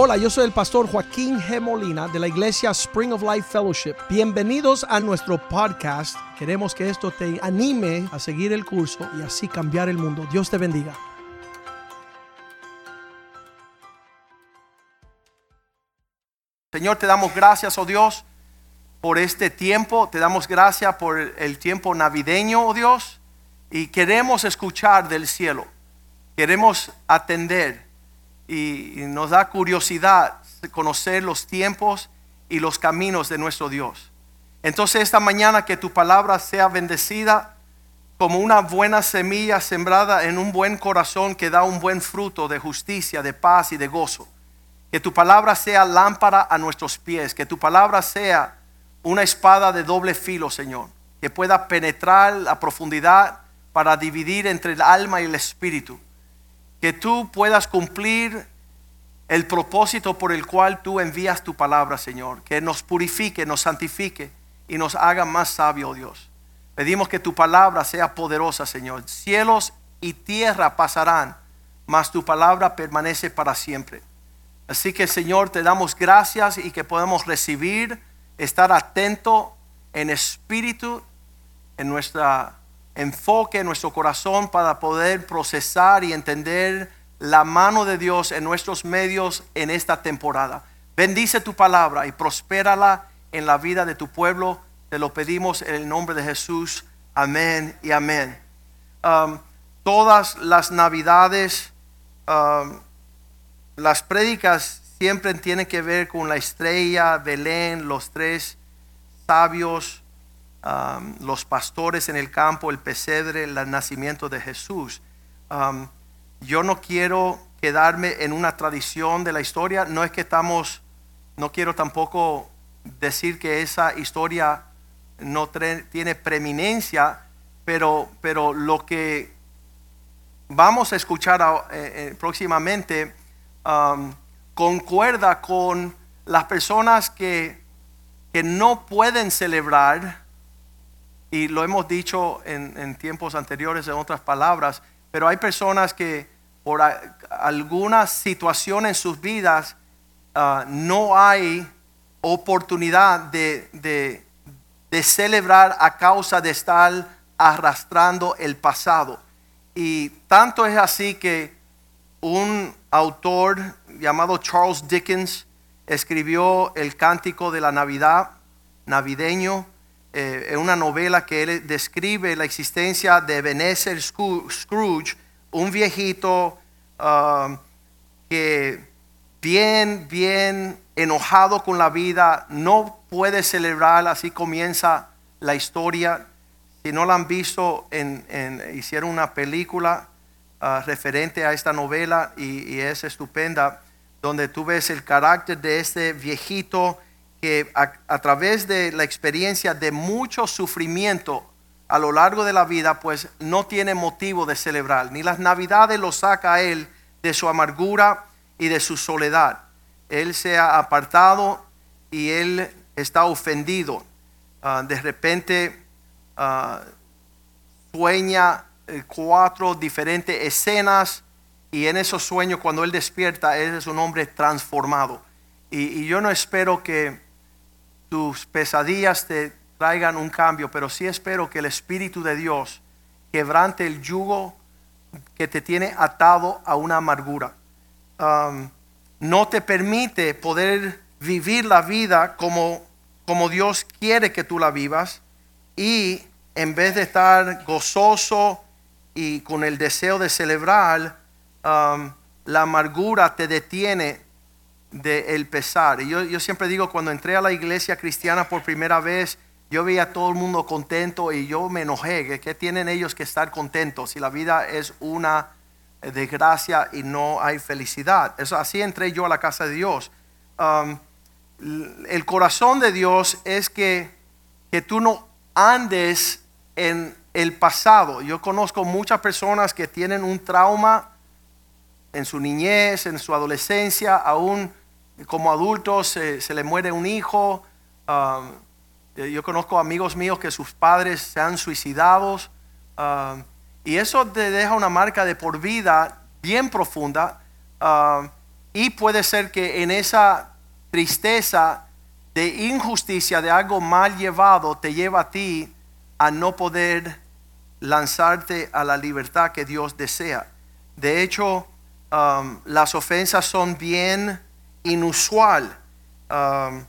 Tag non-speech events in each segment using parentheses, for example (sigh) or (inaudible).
Hola, yo soy el pastor Joaquín G. Molina de la iglesia Spring of Life Fellowship. Bienvenidos a nuestro podcast. Queremos que esto te anime a seguir el curso y así cambiar el mundo. Dios te bendiga. Señor, te damos gracias, oh Dios, por este tiempo. Te damos gracias por el tiempo navideño, oh Dios. Y queremos escuchar del cielo. Queremos atender. Y, nos da curiosidad conocer los tiempos y los caminos de nuestro Dios. Entonces esta mañana que tu palabra sea bendecida como una buena semilla sembrada en un buen corazón que da un buen fruto de justicia, de paz y de gozo. Que tu palabra sea lámpara a nuestros pies, que tu palabra sea una espada de doble filo, Señor, que pueda penetrar la profundidad para dividir entre el alma y el espíritu. Que tú puedas cumplir el propósito por el cual tú envías tu palabra, Señor. Que nos purifique, nos santifique y nos haga más sabio, Dios. Pedimos que tu palabra sea poderosa, Señor. Cielos y tierra pasarán, mas tu palabra permanece para siempre. Así que, Señor, te damos gracias y que podemos recibir, estar atento en espíritu, en nuestro enfoque, en nuestro corazón, para poder procesar y entender la mano de Dios en nuestros medios en esta temporada. Bendice tu palabra y prospérala en la vida de tu pueblo. Te lo pedimos en el nombre de Jesús. Amén y amén. Um, todas las navidades, um, las prédicas siempre tienen que ver con la estrella, Belén, los tres sabios, um, los pastores en el campo, el pesebre, el nacimiento de Jesús. Um, yo no quiero quedarme en una tradición de la historia, no es que estamos, no quiero tampoco decir que esa historia no tiene preeminencia, pero, pero lo que vamos a escuchar eh, eh, próximamente um, concuerda con las personas que, que, no pueden celebrar, y lo hemos dicho en, tiempos anteriores en otras palabras, pero hay personas que por alguna situación en sus vidas uh, no hay oportunidad de, de, de celebrar a causa de estar arrastrando el pasado. Y tanto es así que un autor llamado Charles Dickens escribió el cántico de la Navidad, navideño, eh, una novela que describe la existencia de Ebenezer Scrooge, un viejito um, que bien, bien enojado con la vida, no puede celebrar, así comienza la historia. Si no la han visto, en, hicieron una película uh, referente a esta novela y, es estupenda, donde tú ves el carácter de este viejito que a, través de la experiencia de mucho sufrimiento a lo largo de la vida, pues no tiene motivo de celebrar. Ni las navidades lo saca a él de su amargura y de su soledad. Él se ha apartado y él está ofendido. Uh, de repente uh, sueña eh, cuatro diferentes escenas y en esos sueños cuando él despierta, es un hombre transformado. Y yo no espero que tus pesadillas te traigan un cambio, pero sí espero que el Espíritu de Dios quebrante el yugo que te tiene atado a una amargura. Um, no te permite poder vivir la vida como, como Dios quiere que tú la vivas y en vez de estar gozoso y con el deseo de celebrar, um, la amargura te detiene del el pesar. Y yo, yo siempre digo, cuando entré a la iglesia cristiana por primera vez, yo veía a todo el mundo contento y yo me enojé. ¿Qué tienen ellos que estar contentos si la vida es una desgracia y no hay felicidad? Eso, así entré yo a la casa de Dios. Um, el corazón de Dios es que, que tú no andes en el pasado. Yo conozco muchas personas que tienen un trauma en su niñez, en su adolescencia, aún como adultos se, le muere un hijo. Um, yo conozco amigos míos que sus padres se han suicidado. Um, y eso te deja una marca de por vida bien profunda. Um, Y puede ser que en esa tristeza de injusticia, de algo mal llevado, te lleva a ti a no poder lanzarte a la libertad que Dios desea. De hecho, las ofensas son bien inusual. Um,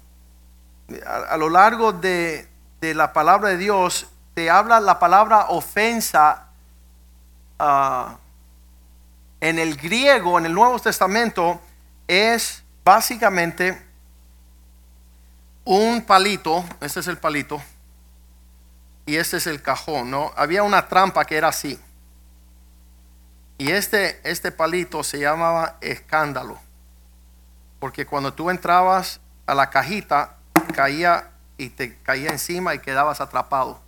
a, lo largo de, la palabra de Dios, te habla la palabra ofensa ah, en el griego, en el Nuevo Testamento, es básicamente un palito, este es el palito, y este es el cajón, ¿no? Había una trampa que era así. Y este, este palito se llamaba escándalo, porque cuando tú entrabas a la cajita, caía y te caía encima y quedabas atrapado.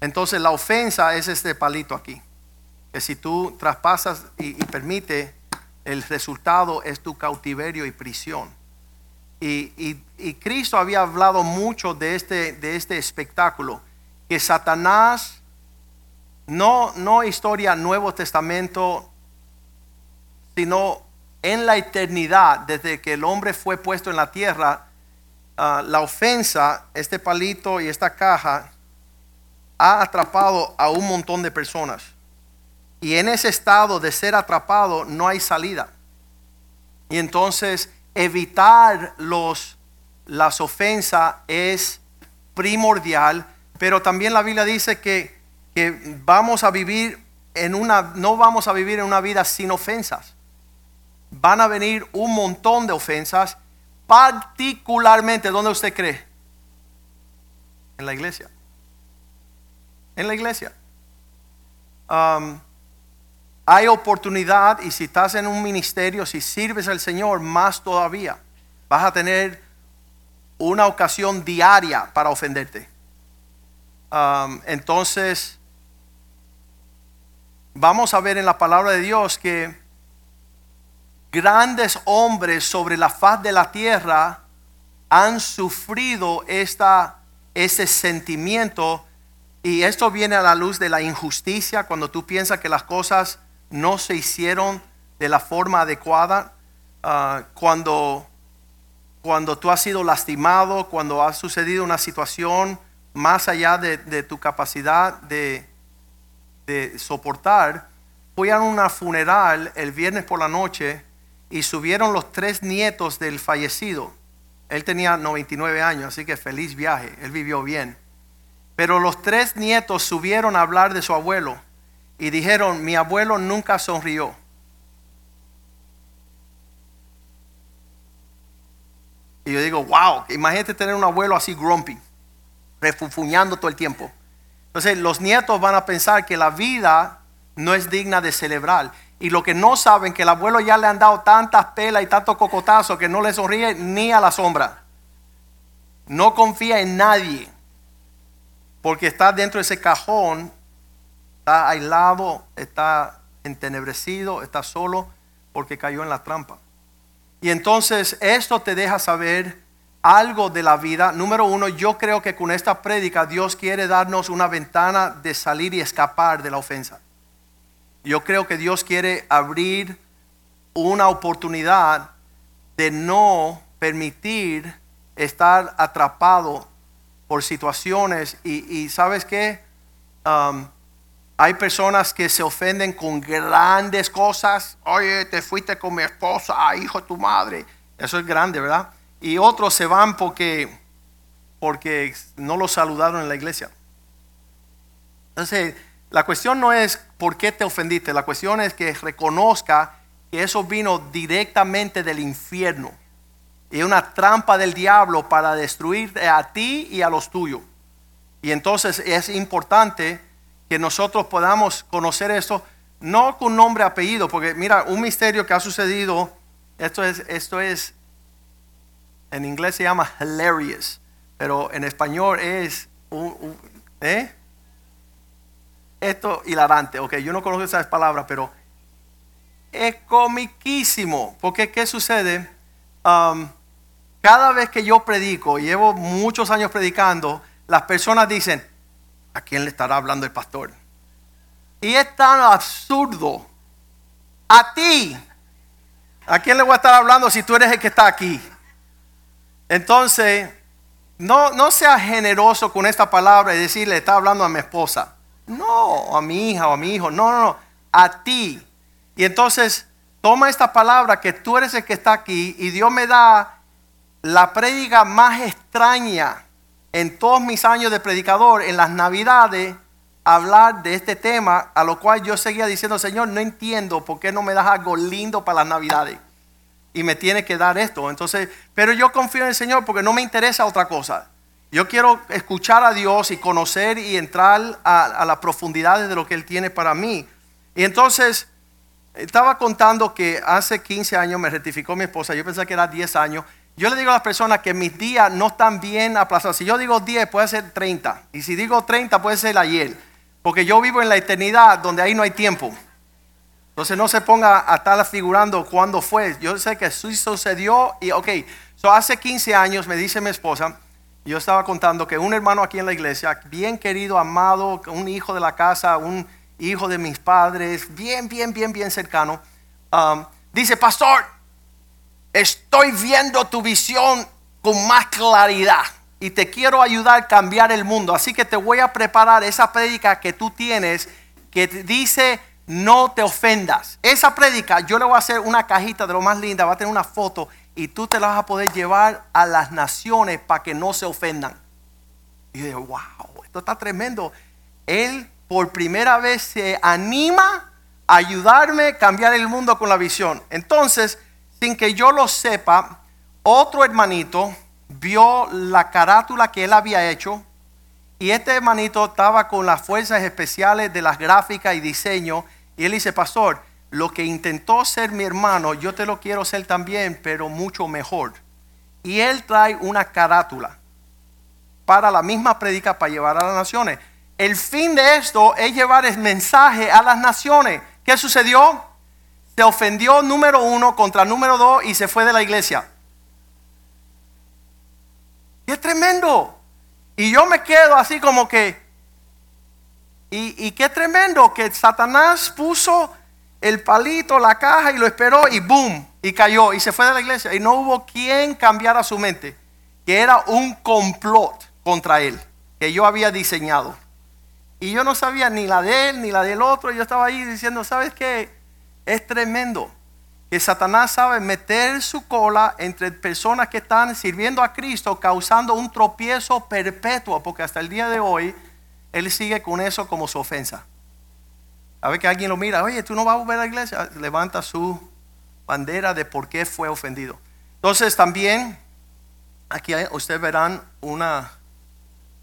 Entonces la ofensa es este palito aquí. Que si tú traspasas y, y permite, el resultado es tu cautiverio y prisión. Y, y- y Cristo había hablado mucho de este, de este espectáculo. Que Satanás, no, no historia Nuevo Testamento, sino en la eternidad, desde que el hombre fue puesto en la tierra, ah, la ofensa, este palito y esta caja, ha atrapado a un montón de personas. Y en ese estado de ser atrapado no hay salida. Y entonces evitar los, las ofensas es primordial, pero también la Biblia dice que, que vamos a vivir en una, no vamos a vivir en una vida sin ofensas. Van a venir un montón de ofensas, particularmente, ¿dónde usted cree? En la iglesia en la iglesia. Hay oportunidad y si estás en un ministerio, si sirves al Señor, más todavía. Vas a tener una ocasión diaria para ofenderte. Entonces, vamos a ver en la palabra de Dios que grandes hombres sobre la faz de la tierra han sufrido esta, ese sentimiento y esto viene a la luz de la injusticia cuando tú piensas que las cosas no se hicieron de la forma adecuada, ah, cuando, cuando tú has sido lastimado, cuando ha sucedido una situación más allá de, tu capacidad de, de soportar. Fui a una funeral el viernes por la noche y subieron los tres nietos del fallecido. Él tenía 99 años, así que feliz viaje, él vivió bien. Pero los tres nietos subieron a hablar de su abuelo y dijeron, mi abuelo nunca sonrió. Y yo digo, wow, imagínate tener un abuelo así grumpy, refufuñando todo el tiempo. Entonces los nietos van a pensar que la vida no es digna de celebrar. Y lo que no saben, que el abuelo ya le han dado tantas pelas y tantos cocotazos que no le sonríe ni a la sombra. No confía en nadie porque está dentro de ese cajón, está aislado, está entenebrecido, está solo, porque cayó en la trampa. Y entonces esto te deja saber algo de la vida. Número uno, yo creo que con esta prédica Dios quiere darnos una ventana de salir y escapar de la ofensa. Yo creo que Dios quiere abrir una oportunidad de no permitir estar atrapado por situaciones y, y sabes qué, Um, hay personas que se ofenden con grandes cosas. Oye, te fuiste con mi esposa, ah, hijo de tu madre. Eso es grande, ¿verdad? Y otros se van porque, porque no los saludaron en la iglesia. Entonces, la cuestión no es por qué te ofendiste, la cuestión es que reconozca que eso vino directamente del infierno y una trampa del diablo para destruirte a ti y a los tuyos. Y entonces es importante que nosotros podamos conocer esto, no con nombre apellido, porque mira, un misterio que ha sucedido, esto es, esto es, en inglés se llama hilarious, pero en español es, un- ¿eh? Esto hilarante, ok, yo no conozco esas palabras, pero es comiquísimo, porque ¿qué sucede? Um, cada vez que yo predico, y llevo muchos años predicando, las personas dicen, ¿a quién le estará hablando el pastor? Y es tan absurdo. A ti. ¿A quién le voy a estar hablando si tú eres el que está aquí? Entonces, no, no sea generoso con esta palabra y decirle, está hablando a mi esposa. No, a mi hija o a mi hijo. No, no, no. A ti. Y entonces, toma esta palabra que tú eres el que está aquí y Dios me da la prédica más extraña en todos mis años de predicador, en las navidades, hablar de este tema, a lo cual yo seguía diciendo, Señor, no entiendo por qué no me das algo lindo para las navidades. Y me tiene que dar esto. Entonces, pero yo confío en el Señor porque no me interesa otra cosa. Yo quiero escuchar a Dios y conocer y entrar a, a las profundidades de lo que Él tiene para mí. Y entonces, estaba contando que hace 15 años me rectificó mi esposa, yo pensé que era 10 años. Yo le digo a las personas que mis días no están bien aplazados. Si yo digo 10, puede ser 30. Y si digo 30, puede ser ayer. Porque yo vivo en la eternidad donde ahí no hay tiempo. Entonces no se ponga a estar figurando cuándo fue. Yo sé que eso sucedió y ok. So hace 15 años me dice mi esposa, yo estaba contando que un hermano aquí en la iglesia, bien querido, amado, un hijo de la casa, un hijo de mis padres, bien, bien, bien, bien cercano, um, dice, pastor, estoy viendo tu visión con más claridad y te quiero ayudar a cambiar el mundo. Así que te voy a preparar esa prédica que tú tienes que dice no te ofendas. Esa prédica yo le voy a hacer una cajita de lo más linda, va a tener una foto y tú te la vas a poder llevar a las naciones para que no se ofendan. Y yo wow, esto está tremendo. Él por primera vez se anima a ayudarme a cambiar el mundo con la visión. Entonces, sin que yo lo sepa, otro hermanito vio la carátula que él había hecho y este hermanito estaba con las fuerzas especiales de las gráficas y diseño y él dice, pastor, lo que intentó ser mi hermano, yo te lo quiero ser también, pero mucho mejor. Y él trae una carátula para la misma predica para llevar a las naciones. El fin de esto es llevar el mensaje a las naciones. ¿Qué sucedió? Se ofendió número uno contra número dos y se fue de la iglesia. Es tremendo. Y yo me quedo así como que, y, y qué tremendo que Satanás puso el palito, la caja y lo esperó y boom, y cayó y se fue de la iglesia. Y no hubo quien cambiara su mente, que era un complot contra él, que yo había diseñado. Y yo no sabía ni la de él ni la del otro. Yo estaba ahí diciendo, ¿sabes qué? Es tremendo que Satanás sabe meter su cola entre personas que están sirviendo a Cristo, causando un tropiezo perpetuo, porque hasta el día de hoy él sigue con eso como su ofensa. A ver que alguien lo mira, oye, tú no vas a volver a la iglesia, levanta su bandera de por qué fue ofendido. Entonces también, aquí ustedes verán una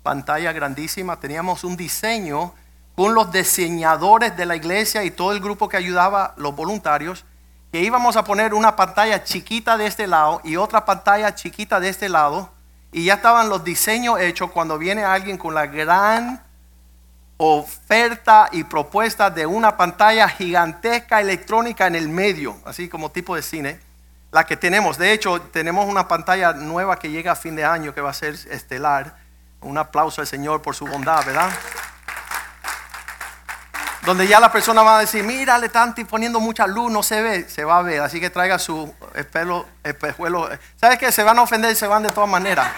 pantalla grandísima, teníamos un diseño con los diseñadores de la iglesia y todo el grupo que ayudaba, los voluntarios, que íbamos a poner una pantalla chiquita de este lado y otra pantalla chiquita de este lado, y ya estaban los diseños hechos cuando viene alguien con la gran oferta y propuesta de una pantalla gigantesca electrónica en el medio, así como tipo de cine, la que tenemos. De hecho, tenemos una pantalla nueva que llega a fin de año que va a ser estelar un aplauso al Señor por su bondad, ¿verdad? Donde ya la persona va a decir, mira, le están poniendo mucha luz, no se ve, se va a ver. Así que traiga su espejuelo. ¿Sabes que Se van a ofender se van de todas maneras.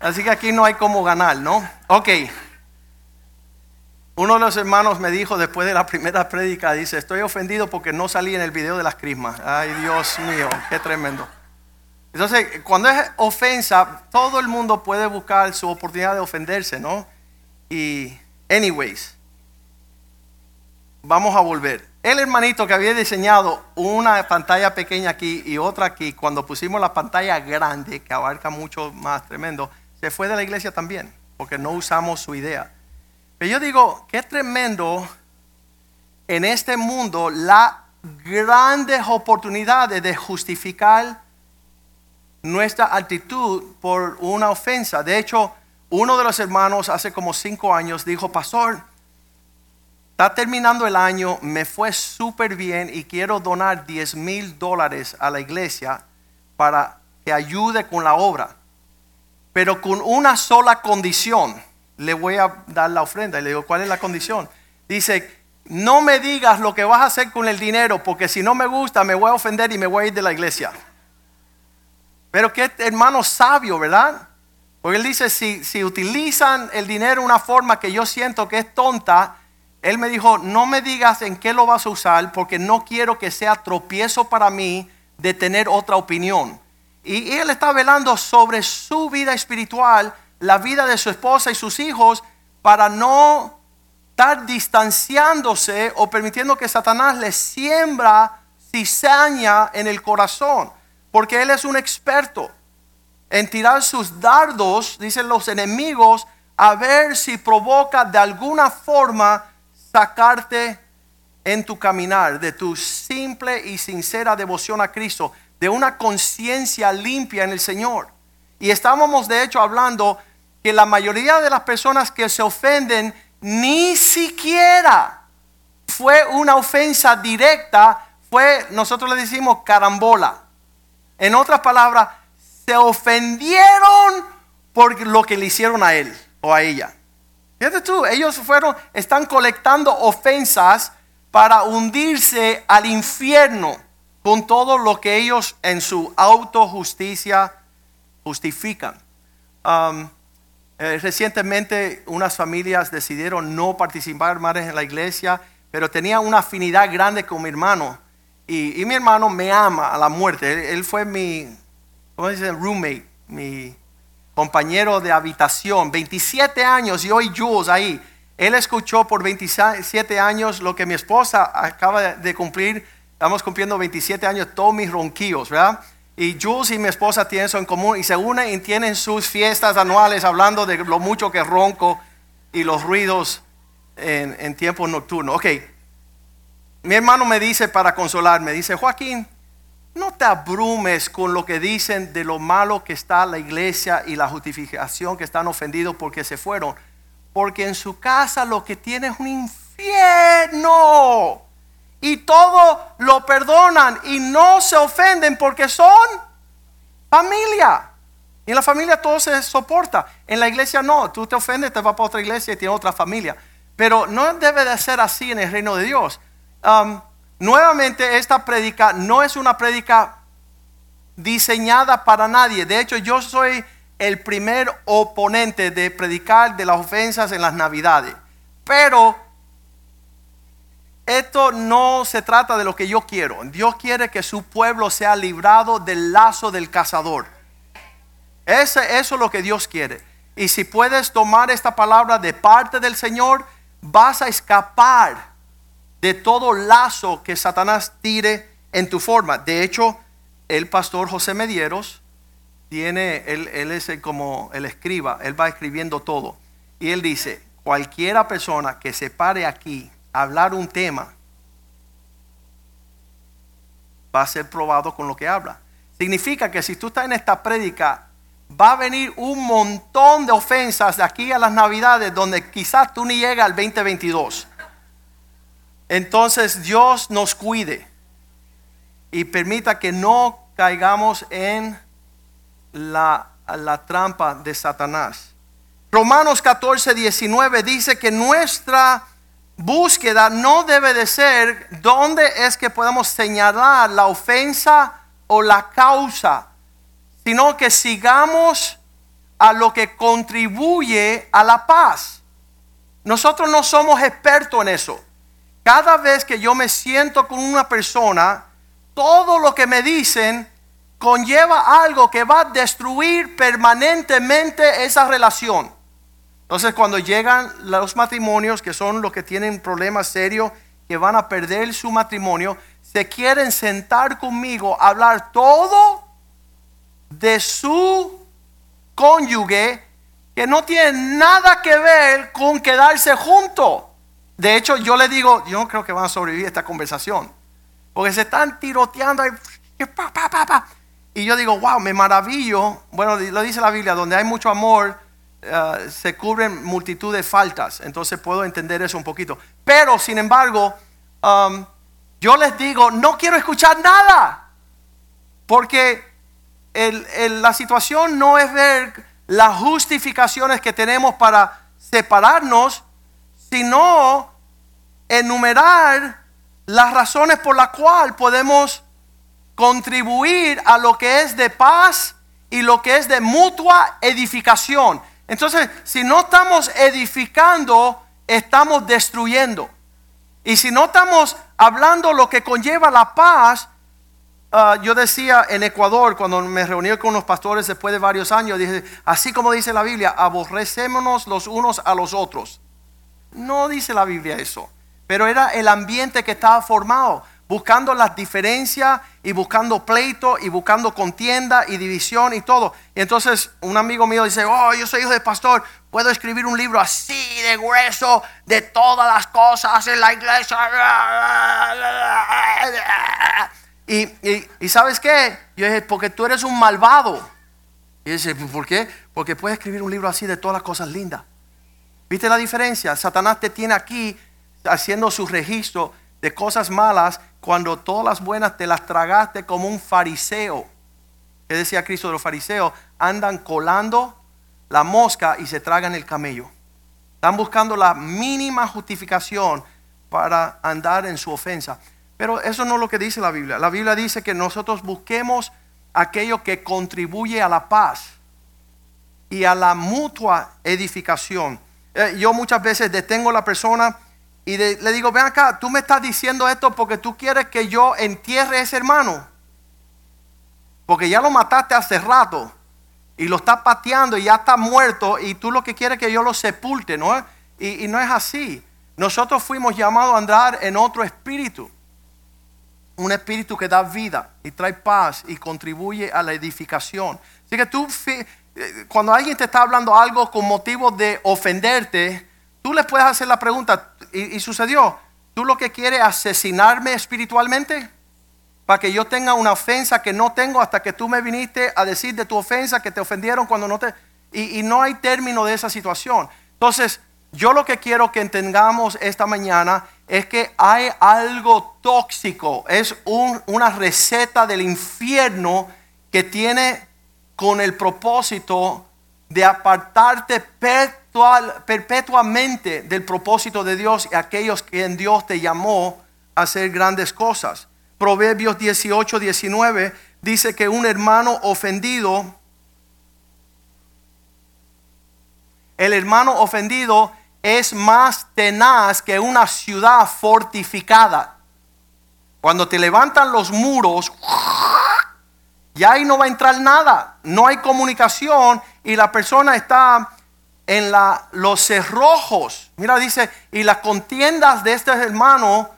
Así que aquí no hay cómo ganar, ¿no? Ok. Uno de los hermanos me dijo después de la primera prédica, dice, estoy ofendido porque no salí en el video de las crismas. Ay, Dios mío, qué tremendo. Entonces, cuando es ofensa, todo el mundo puede buscar su oportunidad de ofenderse, ¿no? Y, anyways, vamos a volver. El hermanito que había diseñado una pantalla pequeña aquí y otra aquí, cuando pusimos la pantalla grande, que abarca mucho más tremendo, se fue de la iglesia también, porque no usamos su idea. Pero yo digo, qué tremendo en este mundo la grandes oportunidades de justificar nuestra actitud por una ofensa. De hecho, uno de los hermanos hace como cinco años dijo, pastor, está terminando el año, me fue súper bien y quiero donar 10 mil dólares a la iglesia para que ayude con la obra. Pero con una sola condición le voy a dar la ofrenda. Y le digo, ¿cuál es la condición? Dice, no me digas lo que vas a hacer con el dinero, porque si no me gusta me voy a ofender y me voy a ir de la iglesia. Pero qué hermano sabio, ¿verdad? Porque él dice, si, si utilizan el dinero de una forma que yo siento que es tonta, él me dijo, no me digas en qué lo vas a usar, porque no quiero que sea tropiezo para mí de tener otra opinión. Y él está velando sobre su vida espiritual, la vida de su esposa y sus hijos, para no estar distanciándose o permitiendo que Satanás le siembra cizaña en el corazón, porque él es un experto en tirar sus dardos, dicen los enemigos, a ver si provoca de alguna forma sacarte en tu caminar de tu simple y sincera devoción a Cristo, de una conciencia limpia en el Señor. Y estábamos de hecho hablando que la mayoría de las personas que se ofenden ni siquiera fue una ofensa directa, fue, nosotros le decimos carambola. En otras palabras, se ofendieron por lo que le hicieron a él o a ella. Fíjate tú, ellos fueron, están colectando ofensas para hundirse al infierno con todo lo que ellos en su autojusticia justifican. Um, eh, recientemente unas familias decidieron no participar más en la iglesia, pero tenían una afinidad grande con mi hermano. Y, mi hermano me ama a la muerte. Él, fue mi. Roommate, mi compañero de habitación. 27 años y hoy Jules ahí. Él escuchó por 27 años lo que mi esposa acaba de cumplir. Estamos cumpliendo 27 años, todos mis ronquillos, ¿verdad? Y Jules y mi esposa tienen eso en común y se unen y tienen sus fiestas anuales hablando de lo mucho que ronco y los ruidos en, en tiempo nocturno. Ok, mi hermano me dice para consolarme, dice, Joaquín, no te abrumes con lo que dicen de lo malo que está la iglesia y la justificación que están ofendidos porque se fueron porque en su casa lo que tiene es un infierno. Y todo lo perdonan y no se ofenden porque son familia. Y en la familia todo se soporta. En la iglesia no. Tú te ofendes, te vas para otra iglesia y tienes otra familia. Pero no debe de ser así en el reino de Dios. Um, nuevamente, esta prédica no es una prédica diseñada para nadie. De hecho, yo soy el primer oponente de predicar de las ofensas en las navidades. Pero esto no se trata de lo que yo quiero. Dios quiere que su pueblo sea librado del lazo del cazador. Eso es lo que Dios quiere. Y si puedes tomar esta palabra de parte del Señor, vas a escapar de todo lazo que Satanás tire en tu forma. De hecho, el pastor José Medieros, tiene, él, es como el escriba, él va escribiendo todo. Y él dice, cualquiera persona que se pare aquí hablar un tema, va a ser probado con lo que habla. Significa que si tú estás en esta prédica, va a venir un montón de ofensas de aquí a las navidades donde quizás tú ni llegas al 2022. Entonces Dios nos cuide y permita que no caigamos en la, la trampa de Satanás. Romanos 14, 19 dice que nuestra búsqueda no debe de ser dónde es que podemos señalar la ofensa o la causa, sino que sigamos a lo que contribuye a la paz. Nosotros no somos expertos en eso. Cada vez que yo me siento con una persona, todo lo que me dicen conlleva algo que va a destruir permanentemente esa relación. Entonces cuando llegan los matrimonios, que son los que tienen problemas serios, que van a perder su matrimonio, se quieren sentar conmigo a hablar todo de su cónyuge que no tiene nada que ver con quedarse junto. De hecho, yo le digo, yo no creo que van a sobrevivir esta conversación, porque se están tiroteando ahí, y yo digo, wow, me maravillo. Bueno, lo dice la Biblia, donde hay mucho amor, eh, se cubren multitud de faltas. Entonces puedo entender eso un poquito. Pero, sin embargo, yo les digo, no quiero escuchar nada. Porque la situación no es ver las justificaciones que tenemos para separarnos, sino enumerar las razones por las cuales podemos contribuir a lo que es de paz y lo que es de mutua edificación. Entonces, si no estamos edificando, estamos destruyendo. Y si no estamos hablando lo que conlleva la paz, ah, yo decía en Ecuador, cuando me reuní con unos pastores después de varios años, dije, así como dice la Biblia, aborrecémonos los unos a los otros. No dice la Biblia eso, pero era el ambiente que estaba formado buscando las diferencias y buscando pleito y buscando contienda y división y todo. Y entonces un amigo mío dice, oh, yo soy hijo de pastor, puedo escribir un libro así de grueso de todas las cosas en la iglesia. Y, sabes qué? Yo dije, porque tú eres un malvado. Y dice, ¿por qué? Porque puedes escribir un libro así de todas las cosas lindas. ¿Viste la diferencia? Satanás te tiene aquí haciendo su registro de cosas malas cuando todas las buenas te las tragaste como un fariseo. ¿Qué decía Cristo de los fariseos? Andan colando la mosca y se tragan el camello. Están buscando la mínima justificación para andar en su ofensa. Pero eso no es lo que dice la Biblia. La Biblia dice que nosotros busquemos aquello que contribuye a la paz y a la mutua edificación. Eh, yo muchas veces detengo a la persona y le digo, ven acá, tú me estás diciendo esto porque tú quieres que yo entierre a ese hermano. Porque ya lo mataste hace rato y lo estás pateando y ya está muerto y tú lo que quieres es que yo lo sepulte, ¿no? Y, y no es así. Nosotros fuimos llamados a andar en otro espíritu. Un espíritu que da vida y trae paz y contribuye a la edificación. Así que tú, eh, cuando alguien te está hablando algo con motivo de ofenderte, tú le puedes hacer la pregunta, y, sucedió. ¿Tú lo que quieres asesinarme espiritualmente? Para que yo tenga una ofensa que no tengo hasta que tú me viniste a decir de tu ofensa que te ofendieron cuando no te... Y, no hay término de esa situación. Entonces, yo lo que quiero que entendamos esta mañana es que hay algo tóxico, es una receta del infierno que tiene con el propósito de apartarte perpetuamente del propósito de Dios y aquellos que en Dios te llamó a hacer grandes cosas. Proverbios 18, 19 dice que un hermano ofendido, el hermano ofendido es más tenaz que una ciudad fortificada. Cuando te levantan los muros, ya ahí no va a entrar nada, no hay comunicación y la persona está en la, los cerrojos. Mira, dice, y las contiendas de este hermano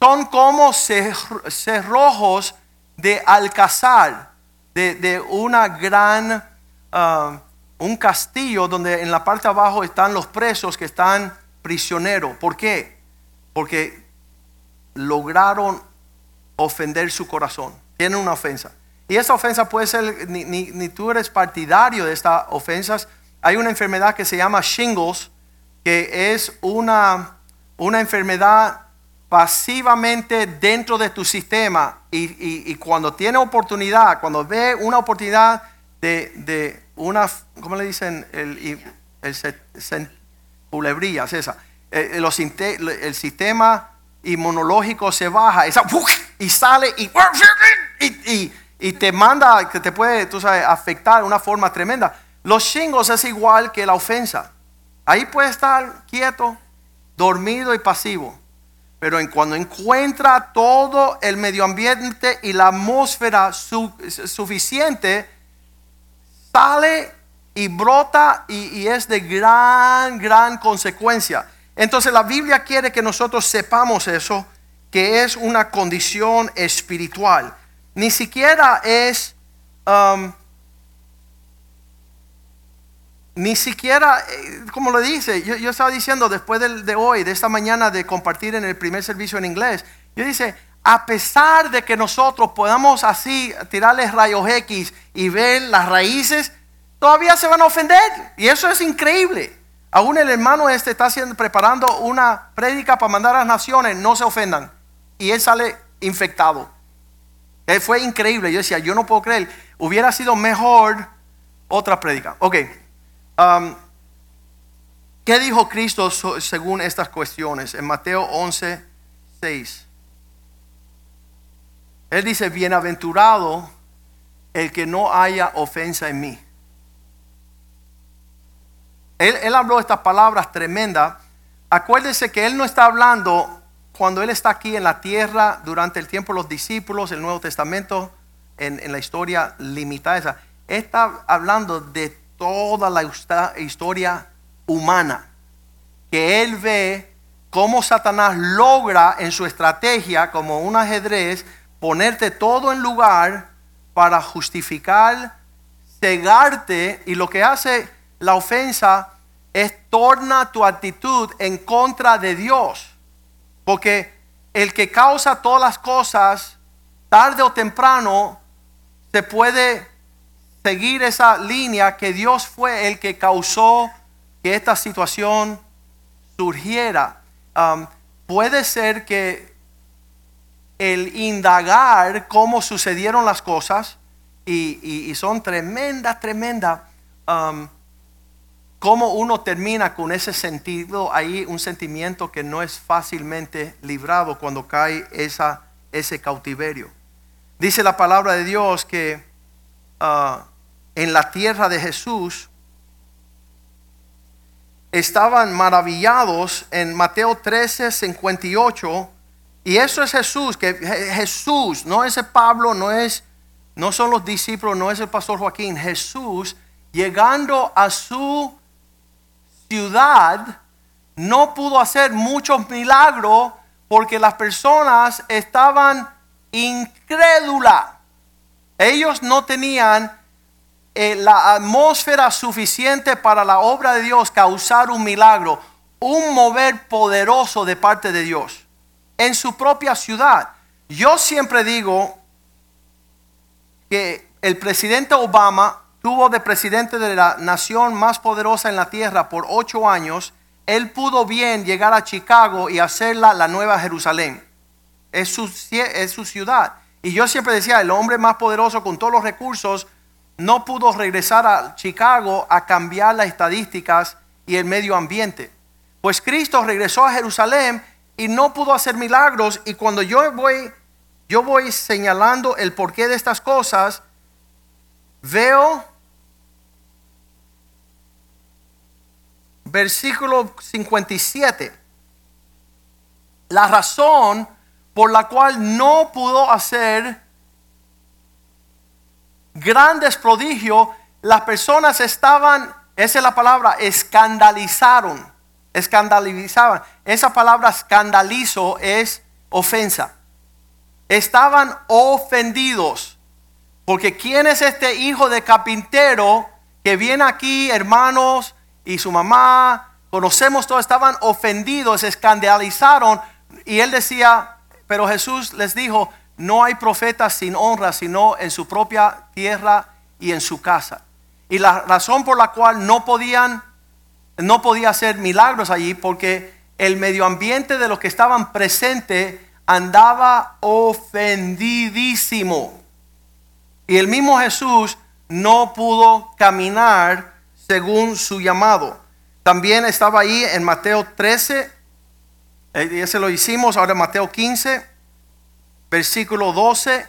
son como cerrojos de alcázar, de, una gran, ah, un castillo donde en la parte de abajo están los presos que están prisioneros. ¿Por qué? Porque lograron ofender su corazón. Tienen una ofensa. Y esa ofensa puede ser, ni, ni tú eres partidario de estas ofensas, hay una enfermedad que se llama shingles, que es una, una enfermedad pasivamente dentro de tu sistema y, cuando tiene oportunidad, cuando ve una oportunidad de, una, ¿cómo le dicen? El, el, culebrillas, esa. El, eh, el, sistema inmunológico se baja esa, y sale y, y, y, te manda, que te puede, tú sabes, afectar de una forma tremenda. Los chingos es igual que la ofensa. Ahí puede estar quieto, dormido y pasivo. Pero en cuando encuentra todo el medio ambiente y la atmósfera suficiente, sale y brota y, es de gran, gran consecuencia. Entonces la Biblia quiere que nosotros sepamos eso, que es una condición espiritual. Ni siquiera es... Um, ni siquiera, eh, como lo dice, yo, estaba diciendo después de, hoy, de esta mañana de compartir en el primer servicio en inglés, yo dice, a pesar de que nosotros podamos así tirarles rayos X y ver las raíces, todavía se van a ofender. Y eso es increíble. Aún el hermano este está preparando una prédica para mandar a las naciones, no se ofendan. Y él sale infectado. Él fue increíble. Yo decía, yo no puedo creer. Hubiera sido mejor otra prédica. Ok. ¿Qué dijo Cristo según estas cuestiones? En Mateo 11, 6. Él dice, bienaventurado el que no haya ofensa en mí. Él, él habló estas palabras tremendas. Acuérdese que él no está hablando cuando él está aquí en la tierra durante el tiempo de los discípulos, el Nuevo Testamento, en, en la historia limitada esa. Está hablando de toda la historia humana. Que él ve cómo Satanás logra en su estrategia, como un ajedrez, ponerte todo en lugar para justificar, cegarte. Y lo que hace la ofensa es torna tu actitud en contra de Dios. Porque el que causa todas las cosas, tarde o temprano, se puede seguir esa línea que Dios fue el que causó que esta situación surgiera. Um, puede ser que el indagar cómo sucedieron las cosas, y, son tremendas, tremendas, um, cómo uno termina con ese sentido ahí, un sentimiento que no es fácilmente librado cuando cae esa, ese cautiverio. Dice la palabra de Dios que ah, en la tierra de Jesús estaban maravillados en Mateo 13, 58. Y eso es Jesús, que Je- Jesús, no es el Pablo, no es, no son los discípulos, no es el pastor Joaquín, Jesús llegando a su ciudad no pudo hacer muchos milagros porque las personas estaban incrédulas. Ellos no tenían eh, la atmósfera suficiente para la obra de Dios causar un milagro, un mover poderoso de parte de Dios en su propia ciudad. Yo siempre digo que el presidente Obama tuvo de presidente de la nación más poderosa en la tierra por ocho años. Él pudo bien llegar a Chicago y hacerla la nueva Jerusalén. Es su, cie- es su ciudad. Y yo siempre decía, el hombre más poderoso con todos los recursos no pudo regresar a Chicago a cambiar las estadísticas y el medio ambiente. Pues Cristo regresó a Jerusalén y no pudo hacer milagros. Y cuando yo voy, yo voy señalando el porqué de estas cosas, veo versículo 57. La razón por la cual no pudo hacer grandes prodigios, las personas estaban, esa es la palabra, escandalizaron, escandalizaban. Esa palabra escandalizo es ofensa. Estaban ofendidos. Porque ¿quién es este hijo de carpintero que viene aquí, hermanos, y su mamá? Conocemos todos, estaban ofendidos, escandalizaron. Y él decía, pero Jesús les dijo, no hay profeta sin honra, sino en su propia tierra y en su casa. Y la razón por la cual no podían, no podía hacer milagros allí, porque el medio ambiente de los que estaban presentes andaba ofendidísimo. Y el mismo Jesús no pudo caminar según su llamado. También estaba ahí en Mateo 13, eh, ese lo hicimos, ahora Mateo 15, versículo 12.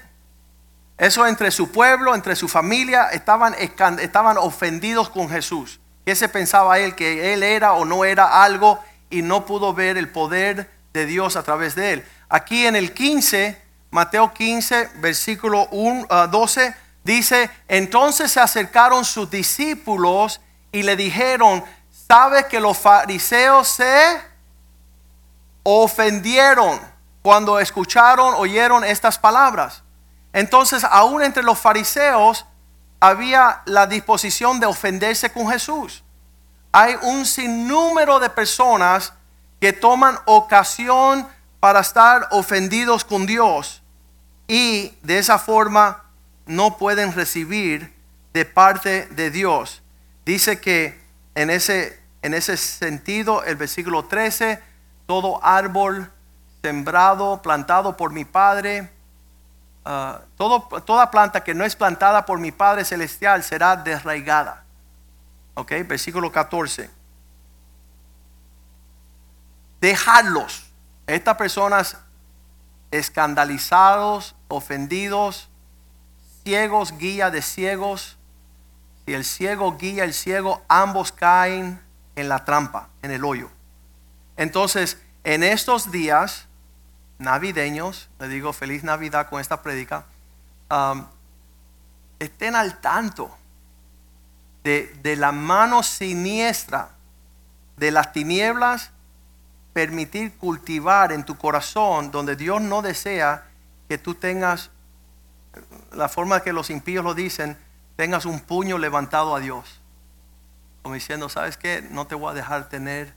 Eso entre su pueblo, entre su familia, estaban, estaban ofendidos con Jesús. ¿Qué se pensaba él? Que él era o no era algo y no pudo ver el poder de Dios a través de él. Aquí en el 15, Mateo 15, versículo 1, ah, 12, dice, entonces se acercaron sus discípulos y le dijeron, ¿sabes que los fariseos se ofendieron cuando escucharon, oyeron estas palabras? Entonces, aún entre los fariseos había la disposición de ofenderse con Jesús. Hay un sinnúmero de personas que toman ocasión para estar ofendidos con Dios y de esa forma no pueden recibir de parte de Dios. Dice que en ese, en ese sentido, el versículo 13, todo árbol sembrado, plantado por mi Padre, ah, todo, toda planta que no es plantada por mi Padre Celestial será desraigada. Ok, versículo 14. dejarlos. Estas personas escandalizados, ofendidos, ciegos, guía de ciegos. Si el ciego guía el ciego, ambos caen en la trampa, en el hoyo. Entonces, en estos días navideños, le digo feliz Navidad con esta prédica, estén al tanto de, de la mano siniestra de las tinieblas permitir cultivar en tu corazón donde Dios no desea que tú tengas, la forma que los impíos lo dicen, tengas un puño levantado a Dios. Como diciendo, ¿sabes qué? No te voy a dejar tener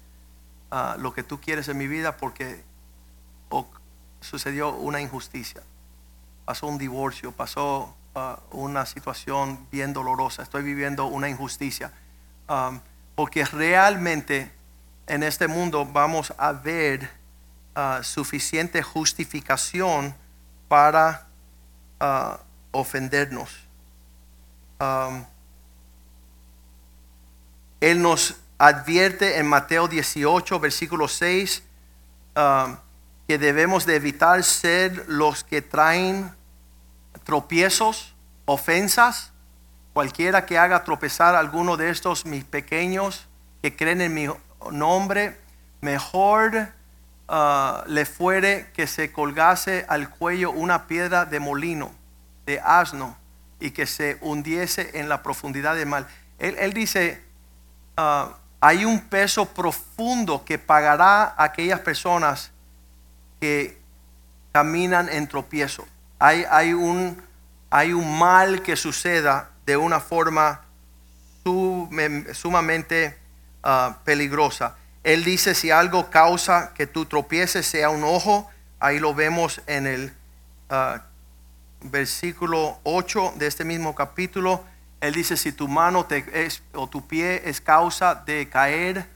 ah, lo que tú quieres en mi vida porque sucedió una injusticia. Pasó un divorcio, pasó ah, una situación bien dolorosa. Estoy viviendo una injusticia. Ah, porque realmente en este mundo vamos a ver uh, suficiente justificación para uh, ofendernos. Um, él nos advierte en Mateo 18, versículo 6, um, que debemos de evitar ser los que traen tropiezos, ofensas. Cualquiera que haga tropezar a alguno de estos mis pequeños que creen en mi nombre, mejor uh, le fuere que se colgase al cuello una piedra de molino, de asno, y que se hundiese en la profundidad del mal. Él, dice, uh, hay un peso profundo que pagará aquellas personas que caminan en tropiezo. Hay, hay, un, hay un mal que suceda de una forma sumamente Ah, peligrosa. Él dice, si algo causa que tú tropieces, sea un ojo, ahí lo vemos en el ah, versículo 8 de este mismo capítulo. Él dice, si tu mano te es, o tu pie es causa de caer,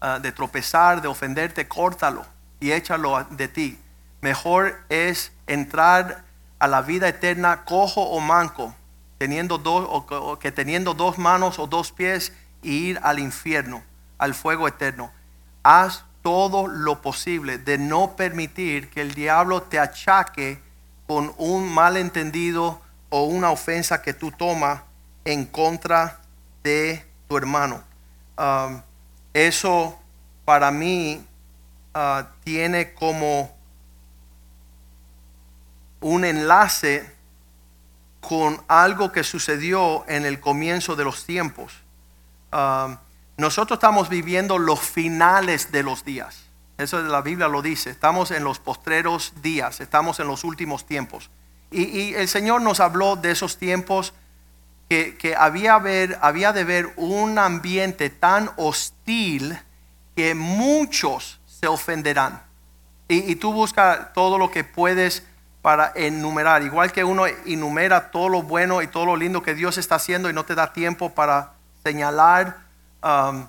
ah, de tropezar, de ofenderte, córtalo y échalo de ti. Mejor es entrar a la vida eterna cojo o manco, teniendo dos, o que teniendo dos manos o dos pies y ir al infierno al fuego eterno. Haz todo lo posible de no permitir que el diablo te achaque con un malentendido o una ofensa que tú tomas en contra de tu hermano. Um, eso para mí uh, tiene como un enlace con algo que sucedió en el comienzo de los tiempos. Um, nosotros estamos viviendo los finales de los días. Eso la Biblia lo dice. Estamos en los postreros días, estamos en los últimos tiempos. Y, el Señor nos habló de esos tiempos que, había, ver, había de ver un ambiente tan hostil que muchos se ofenderán. Y, tú buscas todo lo que puedes para enumerar. Igual que uno enumera todo lo bueno y todo lo lindo que Dios está haciendo y no te da tiempo para señalar Um,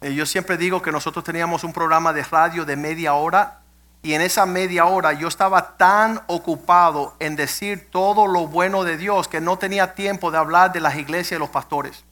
eh, yo siempre digo que nosotros teníamos un programa de radio de media hora y en esa media hora yo estaba tan ocupado en decir todo lo bueno de Dios que no tenía tiempo de hablar de las iglesias y los pastores.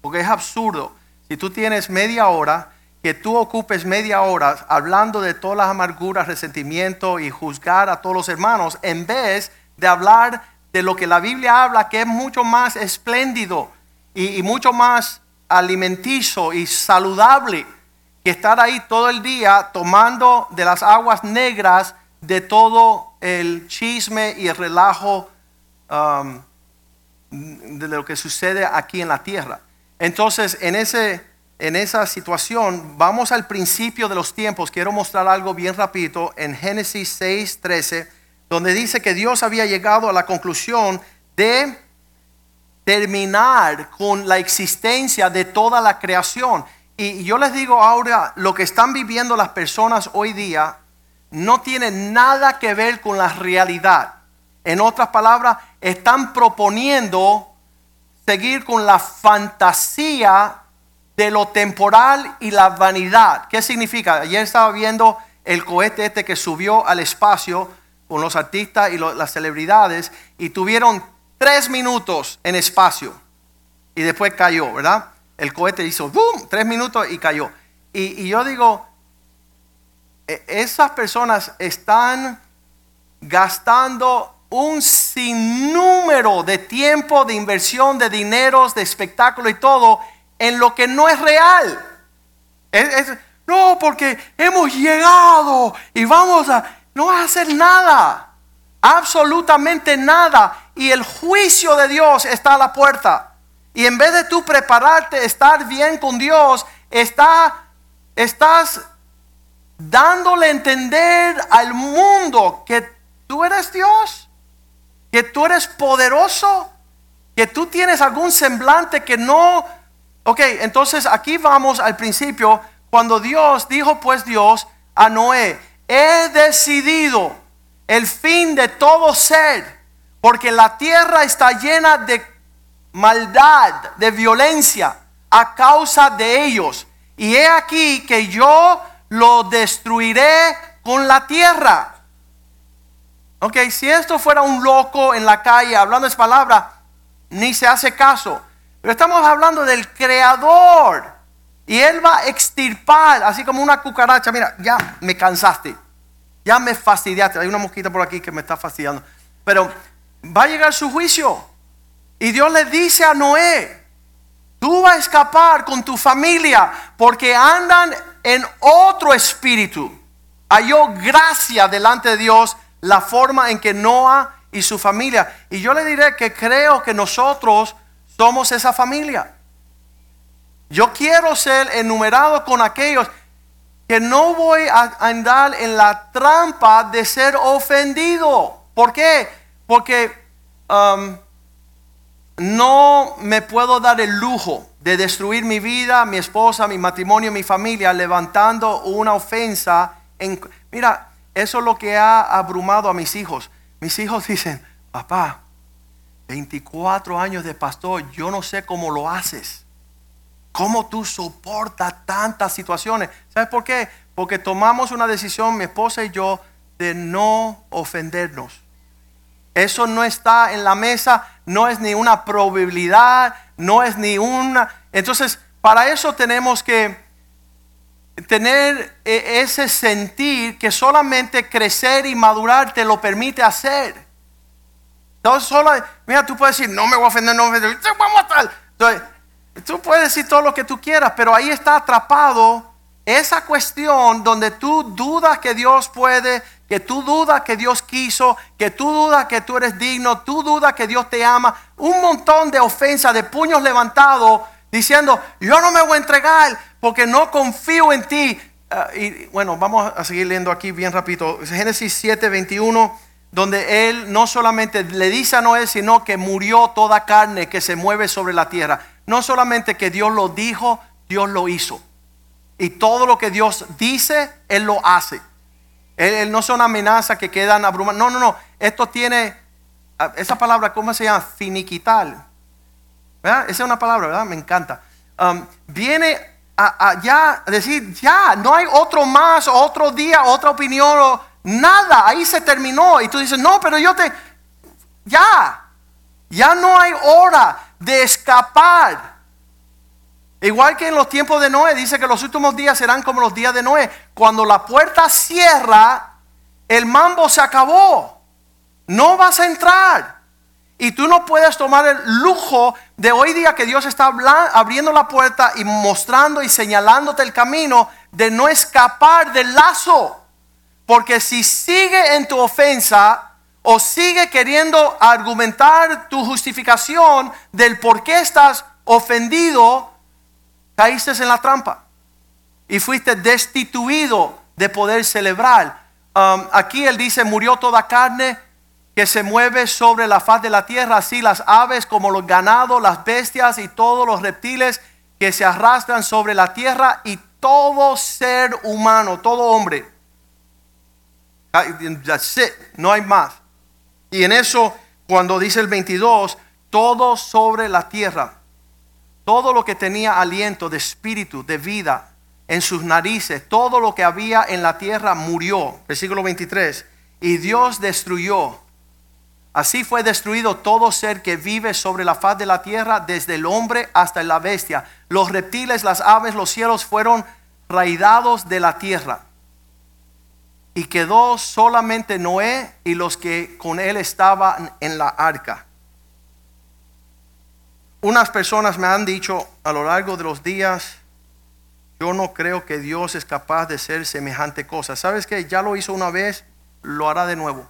Porque es absurdo. Si tú tienes media hora, que tú ocupes media hora hablando de todas las amarguras, resentimiento y juzgar a todos los hermanos, en vez de hablar de lo que la Biblia habla, que es mucho más espléndido y, mucho más alimenticio y saludable que estar ahí todo el día tomando de las aguas negras de todo el chisme y el relajo um, de lo que sucede aquí en la tierra. Entonces, en, ese, en esa situación, vamos al principio de los tiempos. Quiero mostrar algo bien rapidito en Génesis 6, 13, donde dice que Dios había llegado a la conclusión de terminar con la existencia de toda la creación. Y yo les digo ahora, lo que están viviendo las personas hoy día no tiene nada que ver con la realidad. En otras palabras, están proponiendo seguir con la fantasía de lo temporal y la vanidad. ¿Qué significa? Ayer estaba viendo el cohete este que subió al espacio con los artistas y las celebridades y tuvieron tres minutos en espacio y después cayó, ¿verdad? El cohete hizo boom, tres minutos y cayó. Y, yo digo, e- esas personas están gastando un sinnúmero de tiempo, de inversión, de dineros, de espectáculo y todo en lo que no es real. No, porque hemos llegado y vamos a... No vas a hacer nada, absolutamente nada. Y el juicio de Dios está a la puerta. Y en vez de tú prepararte, estar bien con Dios, está, estás dándole a entender al mundo que tú eres Dios, que tú eres poderoso, que tú tienes algún semblante que no... Ok, entonces aquí vamos al principio, cuando Dios dijo pues Dios a Noé, he decidido el fin de todo ser, porque la tierra está llena de maldad, de violencia a causa de ellos. Y he aquí que yo lo destruiré con la tierra. Ok, si esto fuera un loco en la calle hablando esa palabra, ni se hace caso. Pero estamos hablando del creador. Y él va a extirpar, así como una cucaracha. Mira, ya me cansaste. Ya me fastidiaste. Hay una mosquita por aquí que me está fastidiando. Pero va a llegar su juicio. Y Dios le dice a Noé, tú vas a escapar con tu familia porque andan en otro espíritu. Halló gracia delante de Dios la forma en que Noah y su familia. Y yo le diré que creo que nosotros somos esa familia. Yo quiero ser enumerado con aquellos que no voy a andar en la trampa de ser ofendido. ¿Por qué? Porque um, no me puedo dar el lujo de destruir mi vida, mi esposa, mi matrimonio, mi familia, levantando una ofensa. En, mira, eso es lo que ha abrumado a mis hijos. Mis hijos dicen, papá, 24 años de pastor, yo no sé cómo lo haces. ¿Cómo tú soportas tantas situaciones? ¿Sabes por qué? Porque tomamos una decisión, mi esposa y yo, de no ofendernos. Eso no está en la mesa, no es ni una probabilidad, no es ni una... Entonces, para eso tenemos que tener e- ese sentir que solamente crecer y madurar te lo permite hacer. Entonces, solo, mira, tú puedes decir, no me voy a ofender, no me voy a ofender, te voy a matar. Tú puedes decir todo lo que tú quieras, pero ahí está atrapado esa cuestión donde tú dudas que Dios puede, que tú dudas que Dios quiso, que tú dudas que tú eres digno, tú dudas que Dios te ama. Un montón de ofensas, de puños levantados, diciendo, yo no me voy a entregar porque no confío en ti. Ah, y bueno, vamos a seguir leyendo aquí bien rápido. Génesis 7, 21, donde él no solamente le dice a Noé, sino que murió toda carne que se mueve sobre la tierra. No solamente que Dios lo dijo, Dios lo hizo. Y todo lo que Dios dice, Él lo hace. Él, él no son amenazas que quedan abrumadas. No, no, no. Esto tiene, esa palabra, ¿cómo se llama? Finiquital. Esa es una palabra, ¿verdad? Me encanta. Um, viene a, a ya decir, ya, no hay otro más, otro día, otra opinión, nada. Ahí se terminó. Y tú dices, no, pero yo te, ya, ya no hay hora de escapar. Igual que en los tiempos de Noé, dice que los últimos días serán como los días de Noé. Cuando la puerta cierra, el mambo se acabó. No vas a entrar. Y tú no puedes tomar el lujo de hoy día que Dios está abriendo la puerta y mostrando y señalándote el camino de no escapar del lazo. Porque si sigue en tu ofensa o sigue queriendo argumentar tu justificación del por qué estás ofendido, caíste en la trampa y fuiste destituido de poder celebrar. Um, aquí él dice, murió toda carne que se mueve sobre la faz de la tierra, así las aves como los ganados, las bestias y todos los reptiles que se arrastran sobre la tierra y todo ser humano, todo hombre. No hay más. Y en eso, cuando dice el 22, todo sobre la tierra, todo lo que tenía aliento de espíritu, de vida en sus narices, todo lo que había en la tierra murió. Versículo 23. Y Dios destruyó. Así fue destruido todo ser que vive sobre la faz de la tierra, desde el hombre hasta la bestia. Los reptiles, las aves, los cielos fueron raidados de la tierra. Y quedó solamente Noé y los que con él estaban en la arca. Unas personas me han dicho a lo largo de los días, yo no creo que Dios es capaz de hacer semejante cosa. ¿Sabes que Ya lo hizo una vez, lo hará de nuevo.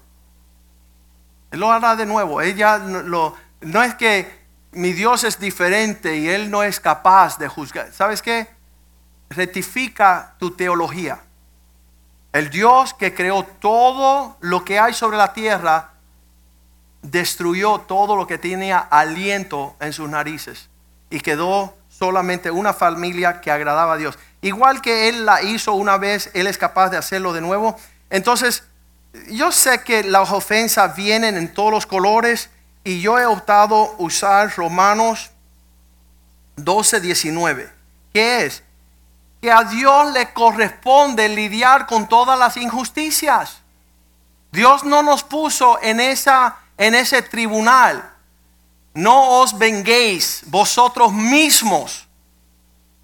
Él lo hará de nuevo. Ella no es que mi Dios es diferente y Él no es capaz de juzgar. ¿Sabes qué? Rectifica tu teología. El Dios que creó todo lo que hay sobre la tierra destruyó todo lo que tenía aliento en sus narices y quedó solamente una familia que agradaba a Dios. Igual que Él la hizo una vez, Él es capaz de hacerlo de nuevo. Entonces, yo sé que las ofensas vienen en todos los colores y yo he optado usar Romanos 12, 19. ¿Qué es? Que a Dios le corresponde lidiar con todas las injusticias. Dios no nos puso en esa en ese tribunal, no os venguéis vosotros mismos,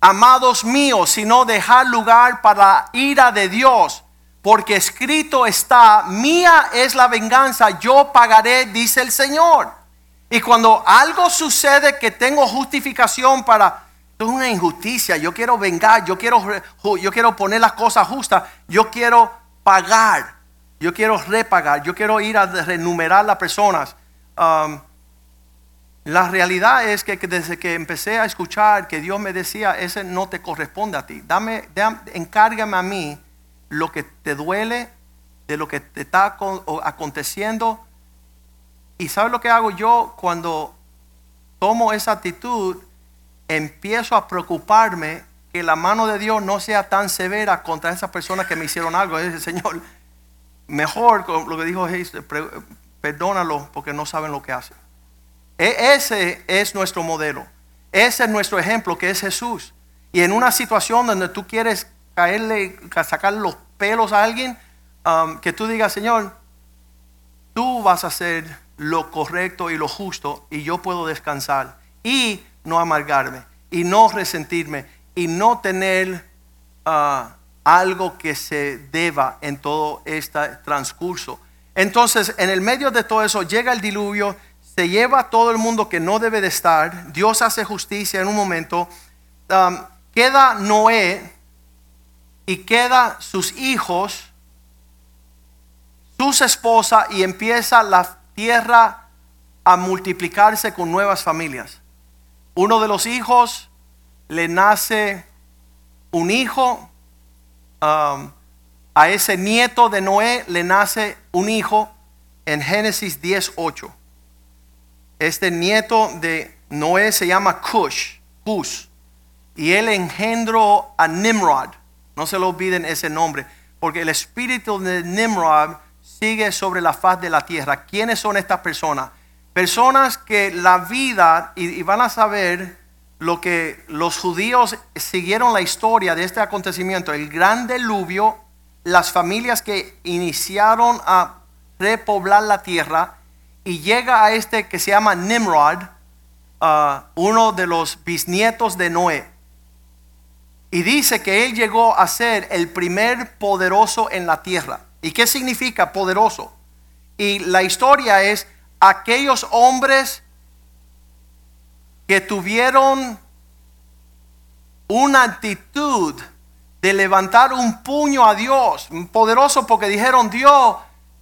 amados míos, sino dejar lugar para la ira de Dios, porque escrito está, mía es la venganza, yo pagaré, dice el Señor. Y cuando algo sucede que tengo justificación para es una injusticia, yo quiero vengar, yo quiero, yo quiero poner las cosas justas, yo quiero pagar. Yo quiero repagar, yo quiero ir a renumerar las personas. Um, la realidad es que desde que empecé a escuchar que Dios me decía, ese no te corresponde a ti. Dame, encárgame a mí lo que te duele, de lo que te está aconteciendo. Y ¿sabes lo que hago yo cuando tomo esa actitud? Empiezo a preocuparme que la mano de Dios no sea tan severa contra esas personas que me hicieron algo. El Señor, mejor lo que dijo Jesús, perdónalo porque no saben lo que hacen. E, ese es nuestro modelo. Ese es nuestro ejemplo que es Jesús. Y en una situación donde tú quieres caerle, sacar los pelos a alguien, um, que tú digas, Señor, tú vas a hacer lo correcto y lo justo y yo puedo descansar y no amargarme y no resentirme y no tener uh, algo que se deba en todo este transcurso. Entonces, en el medio de todo eso, llega el diluvio, se lleva todo el mundo que no debe de estar, Dios hace justicia en un momento, queda Noé y queda sus hijos, sus esposas y empieza la tierra a multiplicarse con nuevas familias. Uno de los hijos le nace un hijo, Um, a ese nieto de Noé le nace un hijo en Génesis 10:8. Este nieto de Noé se llama Cush, Cush, y él engendró a Nimrod. No se lo olviden ese nombre, porque el espíritu de Nimrod sigue sobre la faz de la tierra. ¿Quiénes son estas personas? Personas que la vida, y van a saber lo que los judíos siguieron la historia de este acontecimiento, el gran diluvio, las familias que iniciaron a repoblar la tierra y llega a este que se llama Nimrod, uh, uno de los bisnietos de Noé. Y dice que él llegó a ser el primer poderoso en la tierra. ¿Y qué significa poderoso? Y la historia es aquellos hombres que tuvieron una actitud de levantar un puño a Dios, poderoso porque dijeron, Dios,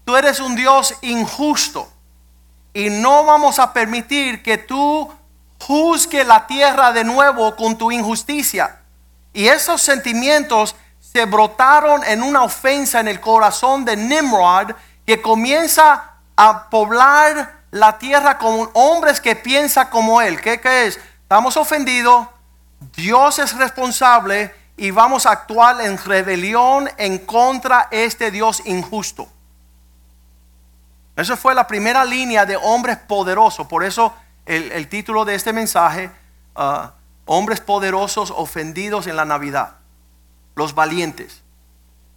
tú eres un Dios injusto y no vamos a permitir que tú juzgue la tierra de nuevo con tu injusticia. Y esos sentimientos se brotaron en una ofensa en el corazón de Nimrod que comienza a poblar la tierra con hombres que piensan como él. ¿Qué, es? Estamos ofendidos, Dios es responsable y vamos a actuar en rebelión en contra este Dios injusto. Esa fue la primera línea de hombres poderosos. Por eso el, título de este mensaje, uh, hombres poderosos ofendidos en la Navidad. Los valientes.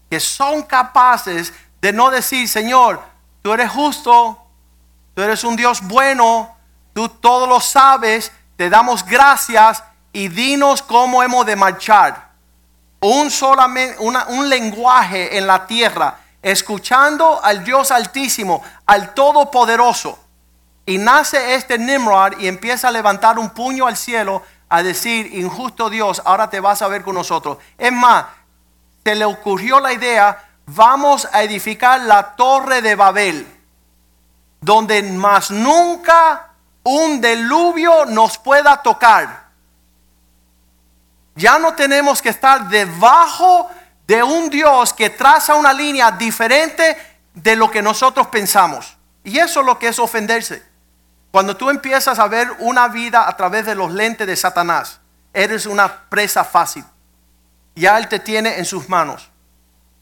Que son capaces de no decir, Señor, tú eres justo, Tú eres un Dios bueno, tú todo lo sabes, te damos gracias y dinos cómo hemos de marchar. Un, un lenguaje en la tierra escuchando al Dios altísimo, al todopoderoso. Y nace este Nimrod y empieza a levantar un puño al cielo a decir, injusto Dios, ahora te vas a ver con nosotros. Es más, se le ocurrió la idea, vamos a edificar la torre de Babel, donde más nunca un diluvio nos pueda tocar. Ya no tenemos que estar debajo de un Dios que traza una línea diferente de lo que nosotros pensamos. Y eso es lo que es ofenderse. Cuando tú empiezas a ver una vida a través de los lentes de Satanás, eres una presa fácil. Ya Él te tiene en sus manos.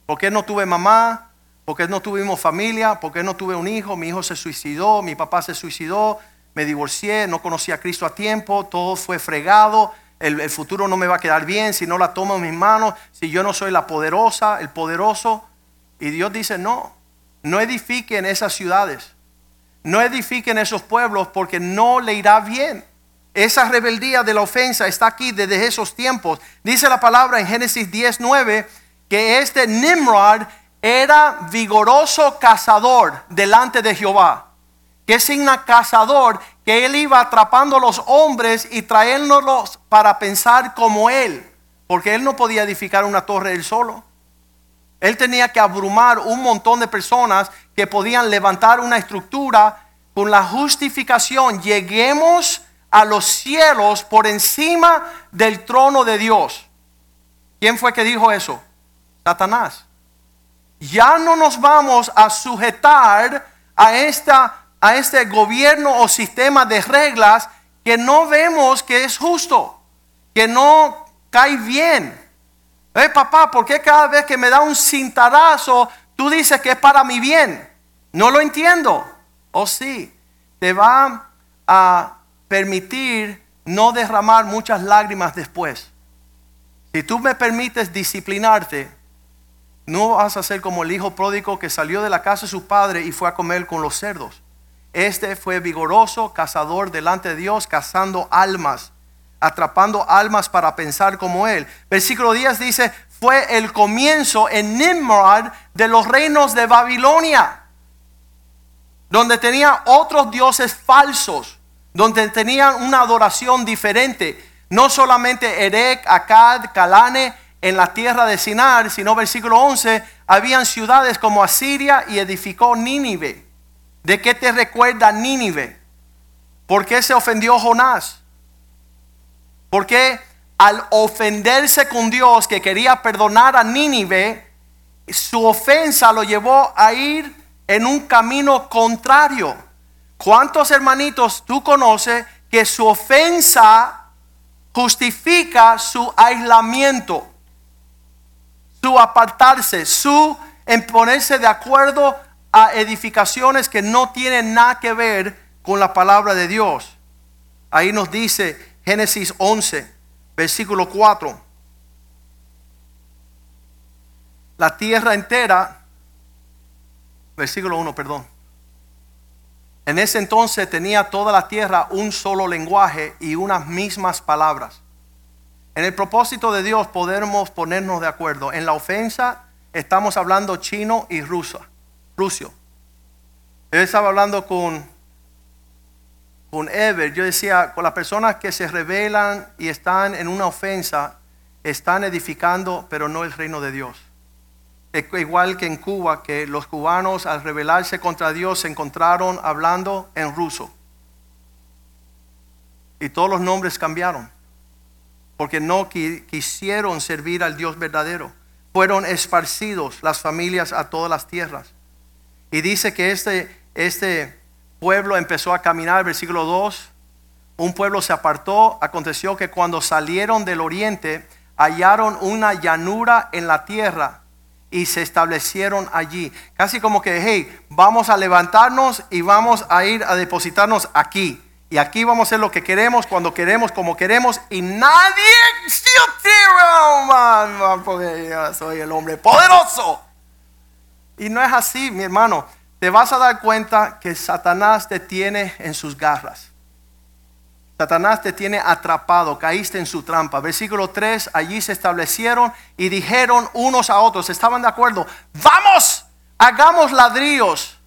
¿Por qué no tuve mamá? ¿Por qué no tuvimos familia? ¿Por qué no tuve un hijo? Mi hijo se suicidó, mi papá se suicidó, me divorcié, no conocí a Cristo a tiempo, todo fue fregado. El, futuro no me va a quedar bien si no la tomo en mis manos, si yo no soy la poderosa, el poderoso. Y Dios dice, no, no edifiquen esas ciudades no edifiquen esos pueblos porque no le irá bien. Esa rebeldía de la ofensa está aquí desde esos tiempos. Dice la palabra en Génesis 19 que este Nimrod era vigoroso cazador delante de Jehová. Que signa cazador que él iba atrapando a los hombres y trayéndolos para pensar como él. Porque él no podía edificar una torre él solo. Él tenía que abrumar un montón de personas que podían levantar una estructura con la justificación. Lleguemos a los cielos por encima del trono de Dios. ¿Quién fue que dijo eso? Satanás. Ya no nos vamos a sujetar a, esta, a este gobierno o sistema de reglas que no vemos que es justo, que no cae bien. Eh, papá, ¿por qué cada vez que me da un cintarazo tú dices que es para mi bien? No lo entiendo. O oh, sí, te va a permitir no derramar muchas lágrimas después. Si tú me permites disciplinarte, no vas a ser como el hijo pródigo que salió de la casa de su padre y fue a comer con los cerdos. Este fue vigoroso, cazador delante de Dios, cazando almas atrapando almas para pensar como él. Versículo 10 dice, fue el comienzo en Nimrod de los reinos de Babilonia, donde tenía otros dioses falsos, donde tenían una adoración diferente. No solamente Erek, Akkad, Calane en la tierra de Sinar, sino versículo 11, habían ciudades como Asiria y edificó Nínive. ¿De qué te recuerda Nínive? ¿Por qué se ofendió Jonás? Porque al ofenderse con Dios que quería perdonar a Nínive, su ofensa lo llevó a ir en un camino contrario. ¿Cuántos hermanitos tú conoces que su ofensa justifica su aislamiento, su apartarse, su en ponerse de acuerdo a edificaciones que no tienen nada que ver con la palabra de Dios? Ahí nos dice Génesis 11, versículo 4. La tierra entera, versículo 1, perdón. En ese entonces tenía toda la tierra un solo lenguaje y unas mismas palabras. En el propósito de Dios podemos ponernos de acuerdo. En la ofensa estamos hablando chino y ruso. Rusio. Él estaba hablando con con Ever, yo decía, con las personas que se rebelan y están en una ofensa, están edificando, pero no el reino de Dios. Igual que en Cuba, que los cubanos al rebelarse contra Dios se encontraron hablando en ruso. Y todos los nombres cambiaron, porque no quisieron servir al Dios verdadero. Fueron esparcidos las familias a todas las tierras. Y dice que este, este pueblo empezó a caminar, versículo 2, un pueblo se apartó, aconteció que cuando salieron del oriente hallaron una llanura en la tierra y se establecieron allí. Casi como que, hey, vamos a levantarnos y vamos a ir a depositarnos aquí. Y aquí vamos a hacer lo que queremos, cuando queremos, como queremos. Y nadie, porque yo soy el hombre poderoso. Y no es así, mi hermano te vas a dar cuenta que Satanás te tiene en sus garras. Satanás te tiene atrapado, caíste en su trampa. Versículo 3, allí se establecieron y dijeron unos a otros, estaban de acuerdo, vamos hagamos ladrillos,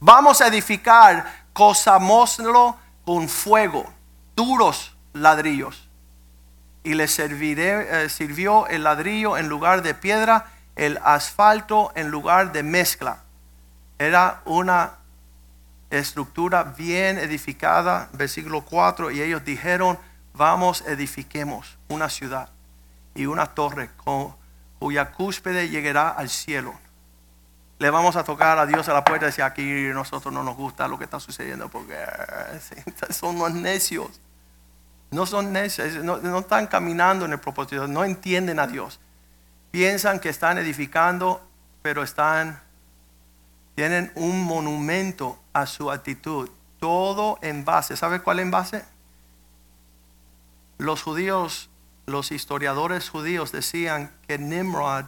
vamos a edificar, cosámoslo con fuego, duros ladrillos. Y le serviré, eh, sirvió el ladrillo en lugar de piedra, el asfalto en lugar de mezcla. Era una estructura bien edificada, versículo 4, y ellos dijeron, vamos, edifiquemos una ciudad y una torre con, cuya cúspide llegará al cielo. Le vamos a tocar a Dios a la puerta y decir, aquí nosotros no nos gusta lo que está sucediendo porque (laughs) son unos necios. No son necios, no, no están caminando en el propósito, no entienden a Dios. Piensan que están edificando, pero están tienen un monumento a su actitud. Todo en base. ¿Sabe cuál en base? Los judíos, los historiadores judíos decían que Nimrod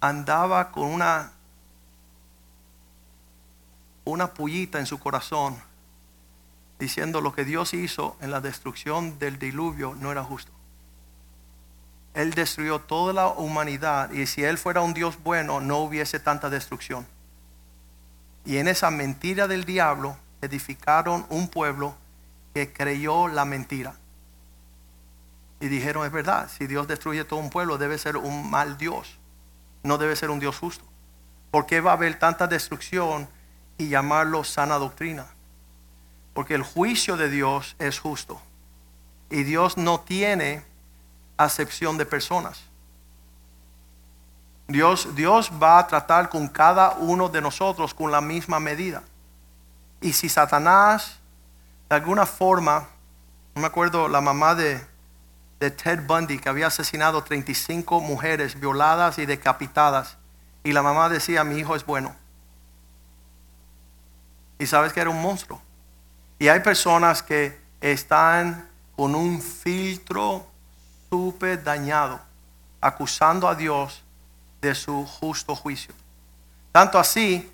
andaba con una, una pullita en su corazón, diciendo lo que Dios hizo en la destrucción del diluvio no era justo. Él destruyó toda la humanidad y si Él fuera un Dios bueno no hubiese tanta destrucción. Y en esa mentira del diablo edificaron un pueblo que creyó la mentira. Y dijeron, es verdad, si Dios destruye todo un pueblo debe ser un mal Dios, no debe ser un Dios justo. ¿Por qué va a haber tanta destrucción y llamarlo sana doctrina? Porque el juicio de Dios es justo. Y Dios no tiene acepción de personas. Dios, Dios va a tratar con cada uno de nosotros con la misma medida. Y si Satanás, de alguna forma, no me acuerdo la mamá de, de Ted Bundy, que había asesinado 35 mujeres violadas y decapitadas, y la mamá decía, mi hijo es bueno. Y sabes que era un monstruo. Y hay personas que están con un filtro súper dañado, acusando a Dios de su justo juicio. Tanto así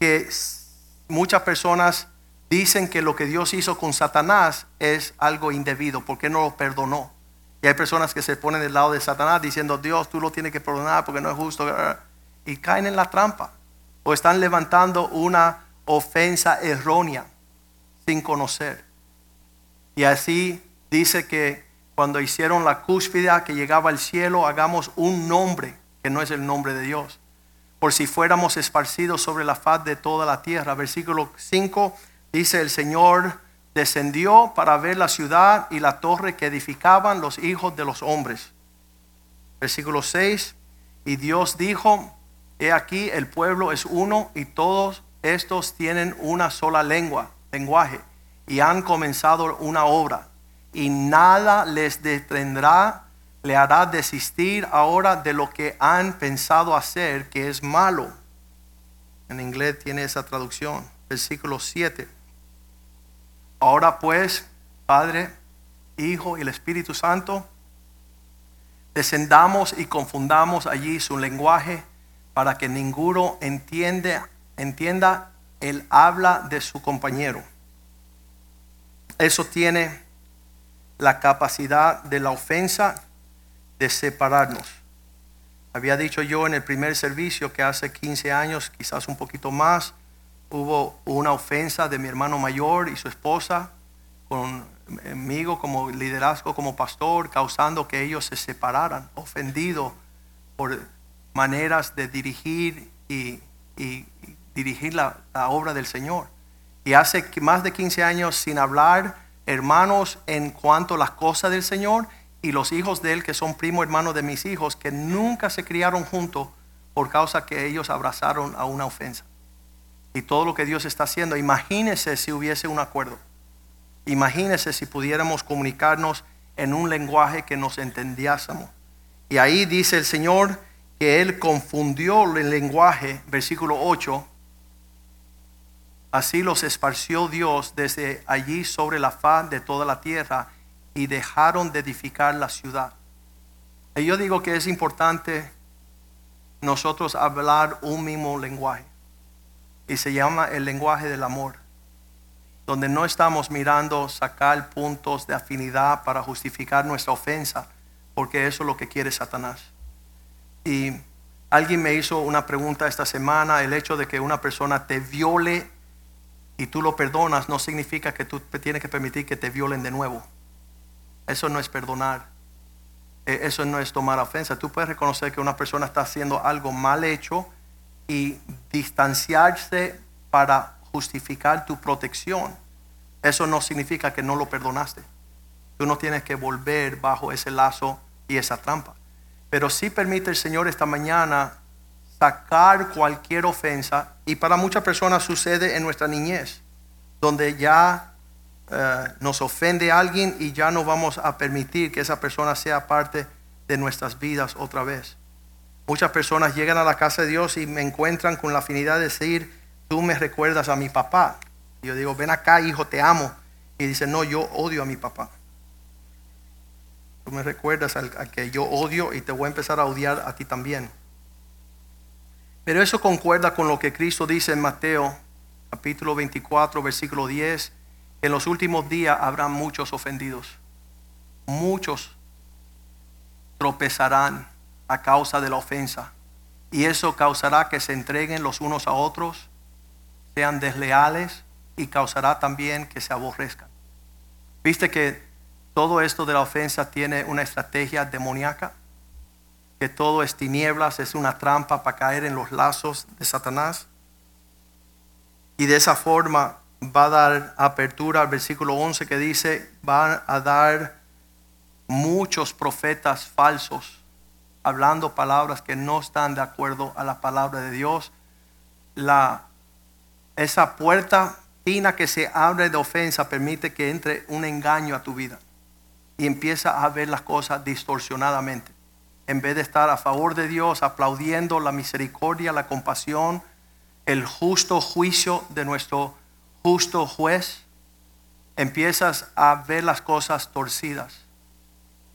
que muchas personas dicen que lo que Dios hizo con Satanás es algo indebido, porque no lo perdonó. Y hay personas que se ponen del lado de Satanás diciendo, Dios, tú lo tienes que perdonar porque no es justo. Y caen en la trampa. O están levantando una ofensa errónea sin conocer. Y así dice que cuando hicieron la cúspide que llegaba al cielo, hagamos un nombre que no es el nombre de Dios. Por si fuéramos esparcidos sobre la faz de toda la tierra. Versículo 5 dice, el Señor descendió para ver la ciudad y la torre que edificaban los hijos de los hombres. Versículo 6, y Dios dijo, he aquí el pueblo es uno y todos estos tienen una sola lengua, lenguaje, y han comenzado una obra, y nada les detendrá le hará desistir ahora de lo que han pensado hacer, que es malo. En inglés tiene esa traducción, versículo 7. Ahora pues, Padre, Hijo y el Espíritu Santo, descendamos y confundamos allí su lenguaje para que ninguno entienda, entienda el habla de su compañero. Eso tiene la capacidad de la ofensa de separarnos. Había dicho yo en el primer servicio que hace 15 años, quizás un poquito más, hubo una ofensa de mi hermano mayor y su esposa conmigo como liderazgo, como pastor, causando que ellos se separaran, ofendidos por maneras de dirigir y, dirigir la, obra del Señor. Y hace más de 15 años sin hablar, hermanos, en cuanto a las cosas del Señor y los hijos de él, que son primo hermano de mis hijos, que nunca se criaron juntos por causa que ellos abrazaron a una ofensa. Y todo lo que Dios está haciendo, imagínese si hubiese un acuerdo. Imagínese si pudiéramos comunicarnos en un lenguaje que nos entendiásemos. Y ahí dice el Señor que Él confundió el lenguaje, versículo 8. Así los esparció Dios desde allí sobre la faz de toda la tierra y dejaron de edificar la ciudad. Y yo digo que es importante nosotros hablar un mismo lenguaje. Y se llama el lenguaje del amor. Donde no estamos mirando sacar puntos de afinidad para justificar nuestra ofensa, porque eso es lo que quiere Satanás. Y Alguien me hizo una pregunta esta semana, el hecho de que una persona te viole y tú lo perdonas no significa que tú tienes que permitir que te violen de nuevo. Eso no es perdonar. E, eso no es tomar ofensa. Tú puedes reconocer que una persona está haciendo algo mal hecho y distanciarse para justificar tu protección. Eso no significa que no lo perdonaste. Tú no tienes que volver bajo ese lazo y esa trampa. Pero sí permite el Señor esta mañana sacar cualquier ofensa y para muchas personas sucede en nuestra niñez, donde ya eh, nos ofende alguien y ya no vamos a permitir que esa persona sea parte de nuestras vidas otra vez. Muchas personas llegan a la casa de Dios y me encuentran con la afinidad de decir, tú me recuerdas a mi papá. Y yo digo, ven acá, hijo, te amo. Y dice, no, yo odio a mi papá. Tú me recuerdas al, que yo odio y te voy a empezar a odiar a ti también. Pero eso concuerda con lo que Cristo dice en Mateo capítulo 24, versículo 10. En los últimos días habrá muchos ofendidos. Muchos tropezarán a causa de la ofensa. Y eso causará que se entreguen los unos a otros, sean desleales y causará también que se aborrezcan. Viste que todo esto de la ofensa tiene una estrategia demoníaca, que todo es tinieblas, es una trampa para caer en los lazos de Satanás. Y de esa forma va a dar apertura al versículo 11 que dice, van a dar muchos profetas falsos hablando palabras que no están de acuerdo a la palabra de Dios. La, esa puerta fina que se abre de ofensa permite que entre un engaño a tu vida y empieza a ver las cosas distorsionadamente. En vez de estar a favor de Dios, aplaudiendo la misericordia, la compasión, el justo juicio de nuestro justo juez, empiezas a ver las cosas torcidas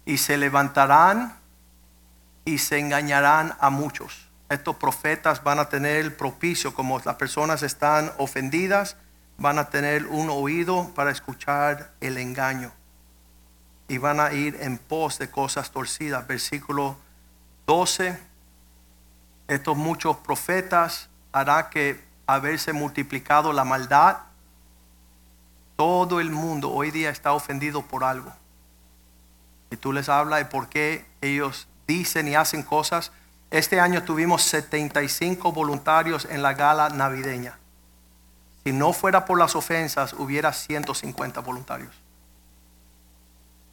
y se levantarán y se engañarán a muchos. Estos profetas van a tener el propicio, como las personas están ofendidas, van a tener un oído para escuchar el engaño. Y van a ir en pos de cosas torcidas. Versículo 12. Estos muchos profetas hará que haberse multiplicado la maldad. Todo el mundo hoy día está ofendido por algo. Y tú les hablas de por qué ellos dicen y hacen cosas. Este año tuvimos 75 voluntarios en la gala navideña. Si no fuera por las ofensas, hubiera 150 voluntarios.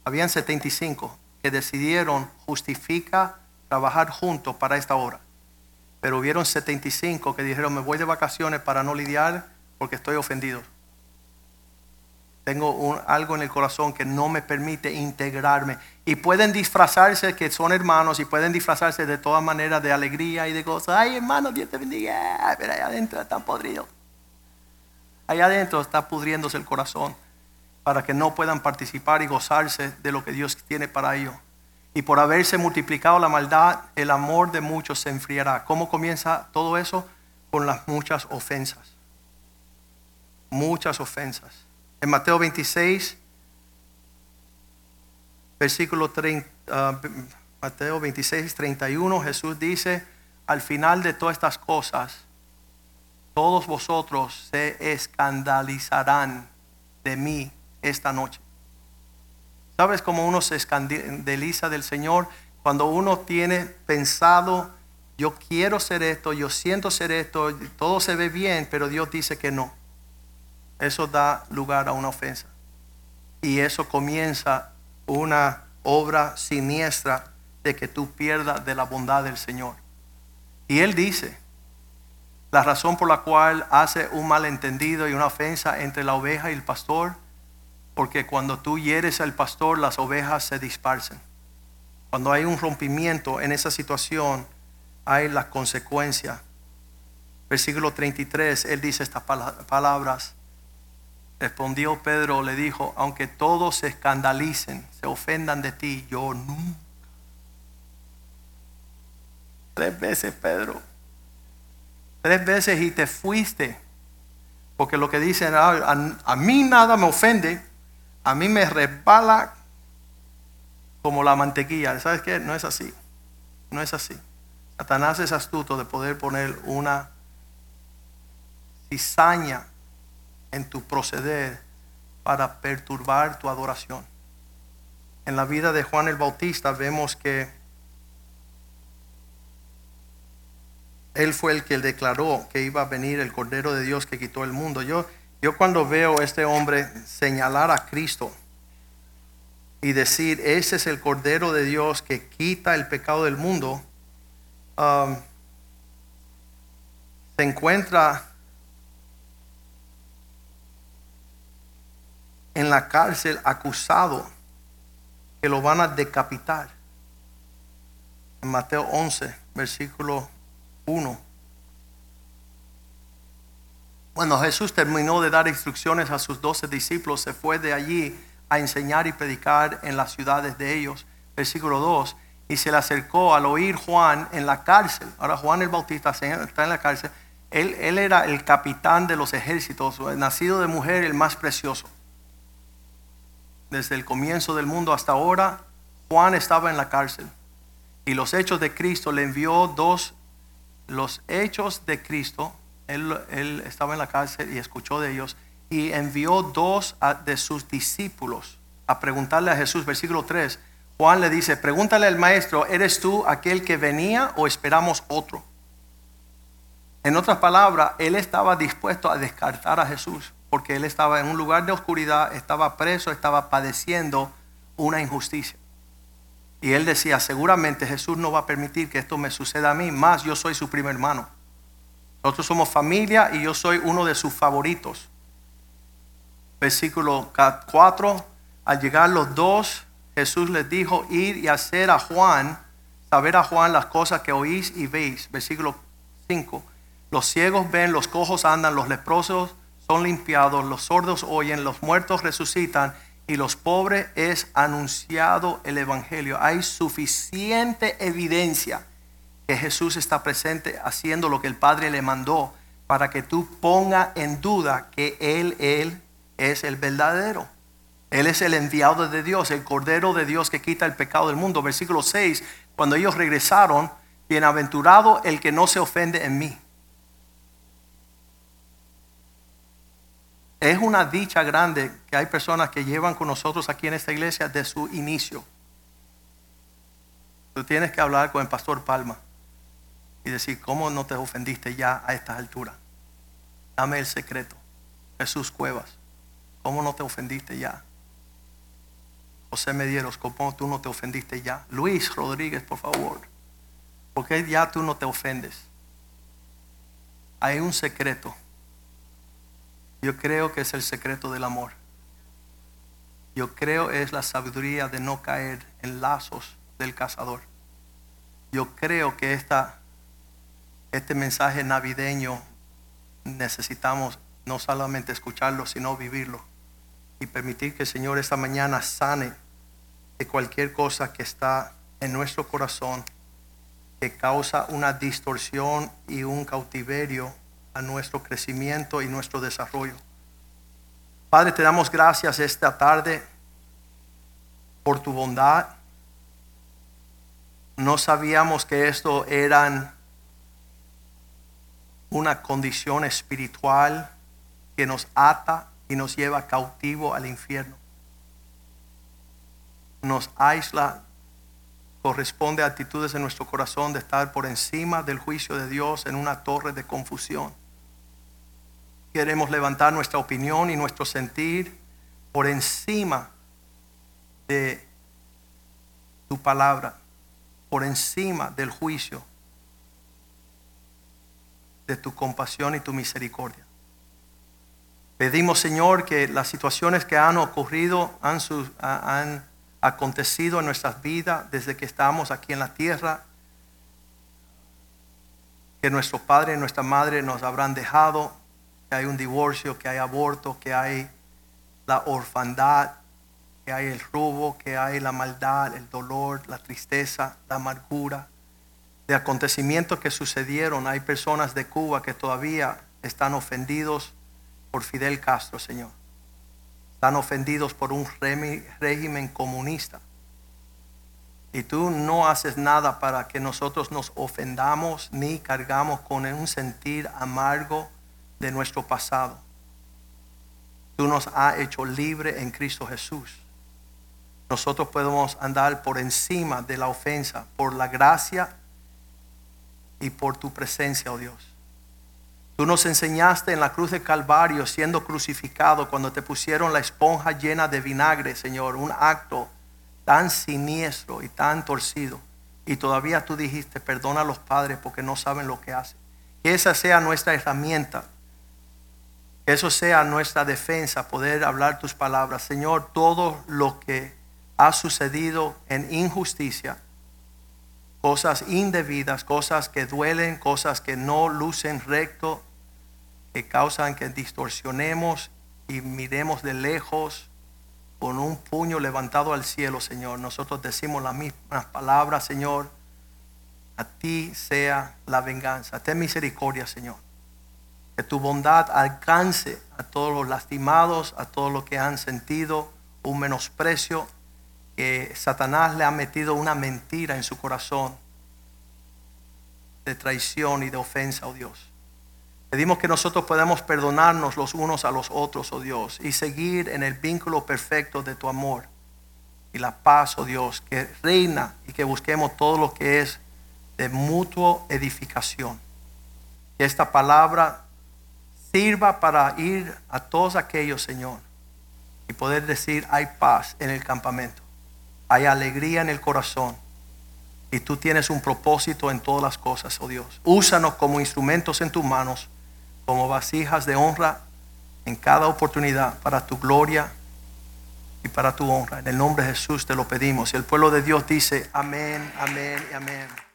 Habían 75 que decidieron justifica trabajar juntos para esta hora. Pero hubieron 75 que dijeron, me voy de vacaciones para no lidiar porque estoy ofendido. Tengo algo en el corazón que no me permite integrarme. Y pueden disfrazarse que son hermanos y pueden disfrazarse de todas maneras de alegría y de cosas. Ay, hermano, Dios te bendiga. Pero allá adentro están podridos. Allá adentro está pudriéndose el corazón para que no puedan participar y gozarse de lo que Dios tiene para ellos. Y por haberse multiplicado la maldad, el amor de muchos se enfriará. ¿Cómo comienza todo eso? Con las muchas ofensas. Muchas ofensas. En Mateo 26, versículo 30, ah, Mateo 26, 31, Jesús dice, al final de todas estas cosas, todos vosotros se escandalizarán de mí esta noche. ¿Sabes cómo uno se escandaliza del Señor? Cuando uno tiene pensado, yo quiero ser esto, yo siento ser esto, todo se ve bien, pero Dios dice que no eso da lugar a una ofensa. Y eso comienza una obra siniestra de que tú pierdas de la bondad del Señor. Y Él dice, la razón por la cual hace un malentendido y una ofensa entre la oveja y el pastor, porque cuando tú hieres al pastor, las ovejas se dispersan. Cuando hay un rompimiento en esa situación, hay las consecuencias. Versículo 33, Él dice estas palabras. Respondió Pedro, le dijo, aunque todos se escandalicen, se ofendan de ti, yo nunca. Tres veces, Pedro. Tres veces y te fuiste. Porque lo que dicen, ah, a, mí nada me ofende, a mí me resbala como la mantequilla. ¿Sabes qué? No es así. No es así. Satanás es astuto de poder poner una cizaña en tu proceder para perturbar tu adoración. En la vida de Juan el Bautista vemos que él fue el que declaró que iba a venir el Cordero de Dios que quitó el mundo. Yo, yo cuando veo a este hombre señalar a Cristo y decir, ese es el Cordero de Dios que quita el pecado del mundo, um, se encuentra en la cárcel acusado que lo van a decapitar. En Mateo 11, versículo 1. Cuando Jesús terminó de dar instrucciones a sus doce discípulos, se fue de allí a enseñar y predicar en las ciudades de ellos. Versículo 2. Y se le acercó al oír Juan en la cárcel. Ahora Juan el Bautista está en la cárcel. Él, él era el capitán de los ejércitos, nacido de mujer, el más precioso. Desde el comienzo del mundo hasta ahora, Juan estaba en la cárcel. Y los hechos de Cristo le envió dos, los hechos de Cristo, él, estaba en la cárcel y escuchó de ellos y envió dos de sus discípulos a preguntarle a Jesús, versículo 3. Juan le dice, pregúntale al maestro, ¿eres tú aquel que venía o esperamos otro? En otras palabras, él estaba dispuesto a descartar a Jesús porque él estaba en un lugar de oscuridad, estaba preso, estaba padeciendo una injusticia. Y él decía, seguramente Jesús no va a permitir que esto me suceda a mí, más yo soy su primer hermano. Nosotros somos familia y yo soy uno de sus favoritos versículo 4, al llegar los dos, Jesús les dijo, ir y hacer a Juan, saber a Juan las cosas que oís y veis. Versículo 5, los ciegos ven, los cojos andan, los leprosos son limpiados, los sordos oyen, los muertos resucitan y los pobres es anunciado el Evangelio. Hay suficiente evidencia que Jesús está presente haciendo lo que el Padre le mandó para que tú ponga en duda que Él, Él es el verdadero. Él es el enviado de Dios, el Cordero de Dios que quita el pecado del mundo. Versículo 6, cuando ellos regresaron, bienaventurado el que no se ofende en mí. Es una dicha grande que hay personas que llevan con nosotros aquí en esta iglesia de su inicio. Tú tienes que hablar con el pastor Palma y decir, ¿cómo no te ofendiste ya a estas alturas? Dame el secreto. Jesús Cuevas. ¿Cómo no te ofendiste ya? José Medieros, ¿cómo tú no te ofendiste ya? Luis Rodríguez, por favor. ¿Por qué ya tú no te ofendes? Hay un secreto. Yo creo que es el secreto del amor. Yo creo es la sabiduría de no caer en lazos del cazador. Yo creo que esta, este mensaje navideño necesitamos no solamente escucharlo, sino vivirlo y permitir que el Señor esta mañana sane de cualquier cosa que está en nuestro corazón que causa una distorsión y un cautiverio a nuestro crecimiento y nuestro desarrollo. Padre, te damos gracias esta tarde por tu bondad. No sabíamos que esto eran una condición espiritual que nos ata y nos lleva cautivo al infierno. Nos aísla, corresponde a actitudes en nuestro corazón de estar por encima del juicio de Dios en una torre de confusión. Queremos levantar nuestra opinión y nuestro sentir por encima de tu palabra, por encima del juicio, de tu compasión y tu misericordia. Pedimos, Señor, que las situaciones que han ocurrido, han, han acontecido en nuestras vidas desde que estamos aquí en la tierra, que nuestro padre y nuestra madre nos habrán dejado, que hay un divorcio, que hay aborto, que hay la orfandad, que hay el robo, que hay la maldad, el dolor, la tristeza, la amargura, de acontecimientos que sucedieron. Hay personas de Cuba que todavía están ofendidos por Fidel Castro, Señor. Están ofendidos por un régimen comunista. Y tú no haces nada para que nosotros nos ofendamos ni cargamos con un sentir amargo de nuestro pasado. Tú nos has hecho libre en Cristo Jesús. Nosotros podemos andar por encima de la ofensa, por la gracia y por tu presencia, oh Dios. Tú nos enseñaste en la cruz de Calvario, siendo crucificado, cuando te pusieron la esponja llena de vinagre, Señor, un acto tan siniestro y tan torcido. Y todavía tú dijiste, perdona a los padres porque no saben lo que hacen. Que esa sea nuestra herramienta. Que eso sea nuestra defensa, poder hablar tus palabras. Señor, todo lo que ha sucedido en injusticia, cosas indebidas, cosas que duelen, cosas que no lucen recto, que causan que distorsionemos y miremos de lejos con un puño levantado al cielo, Señor. Nosotros decimos las mismas palabras, Señor. A ti sea la venganza. Ten misericordia, Señor. Que tu bondad alcance a todos los lastimados, a todos los que han sentido un menosprecio, que Satanás le ha metido una mentira en su corazón de traición y de ofensa, oh Dios. Pedimos que nosotros podamos perdonarnos los unos a los otros, oh Dios, y seguir en el vínculo perfecto de tu amor y la paz, oh Dios, que reina y que busquemos todo lo que es de mutuo edificación. Que esta palabra sirva para ir a todos aquellos, Señor, y poder decir, hay paz en el campamento, hay alegría en el corazón. Y tú tienes un propósito en todas las cosas, oh Dios. Úsanos como instrumentos en tus manos como vasijas de honra en cada oportunidad para tu gloria y para tu honra. En el nombre de Jesús te lo pedimos. Y el pueblo de Dios dice, amén, amén y amén.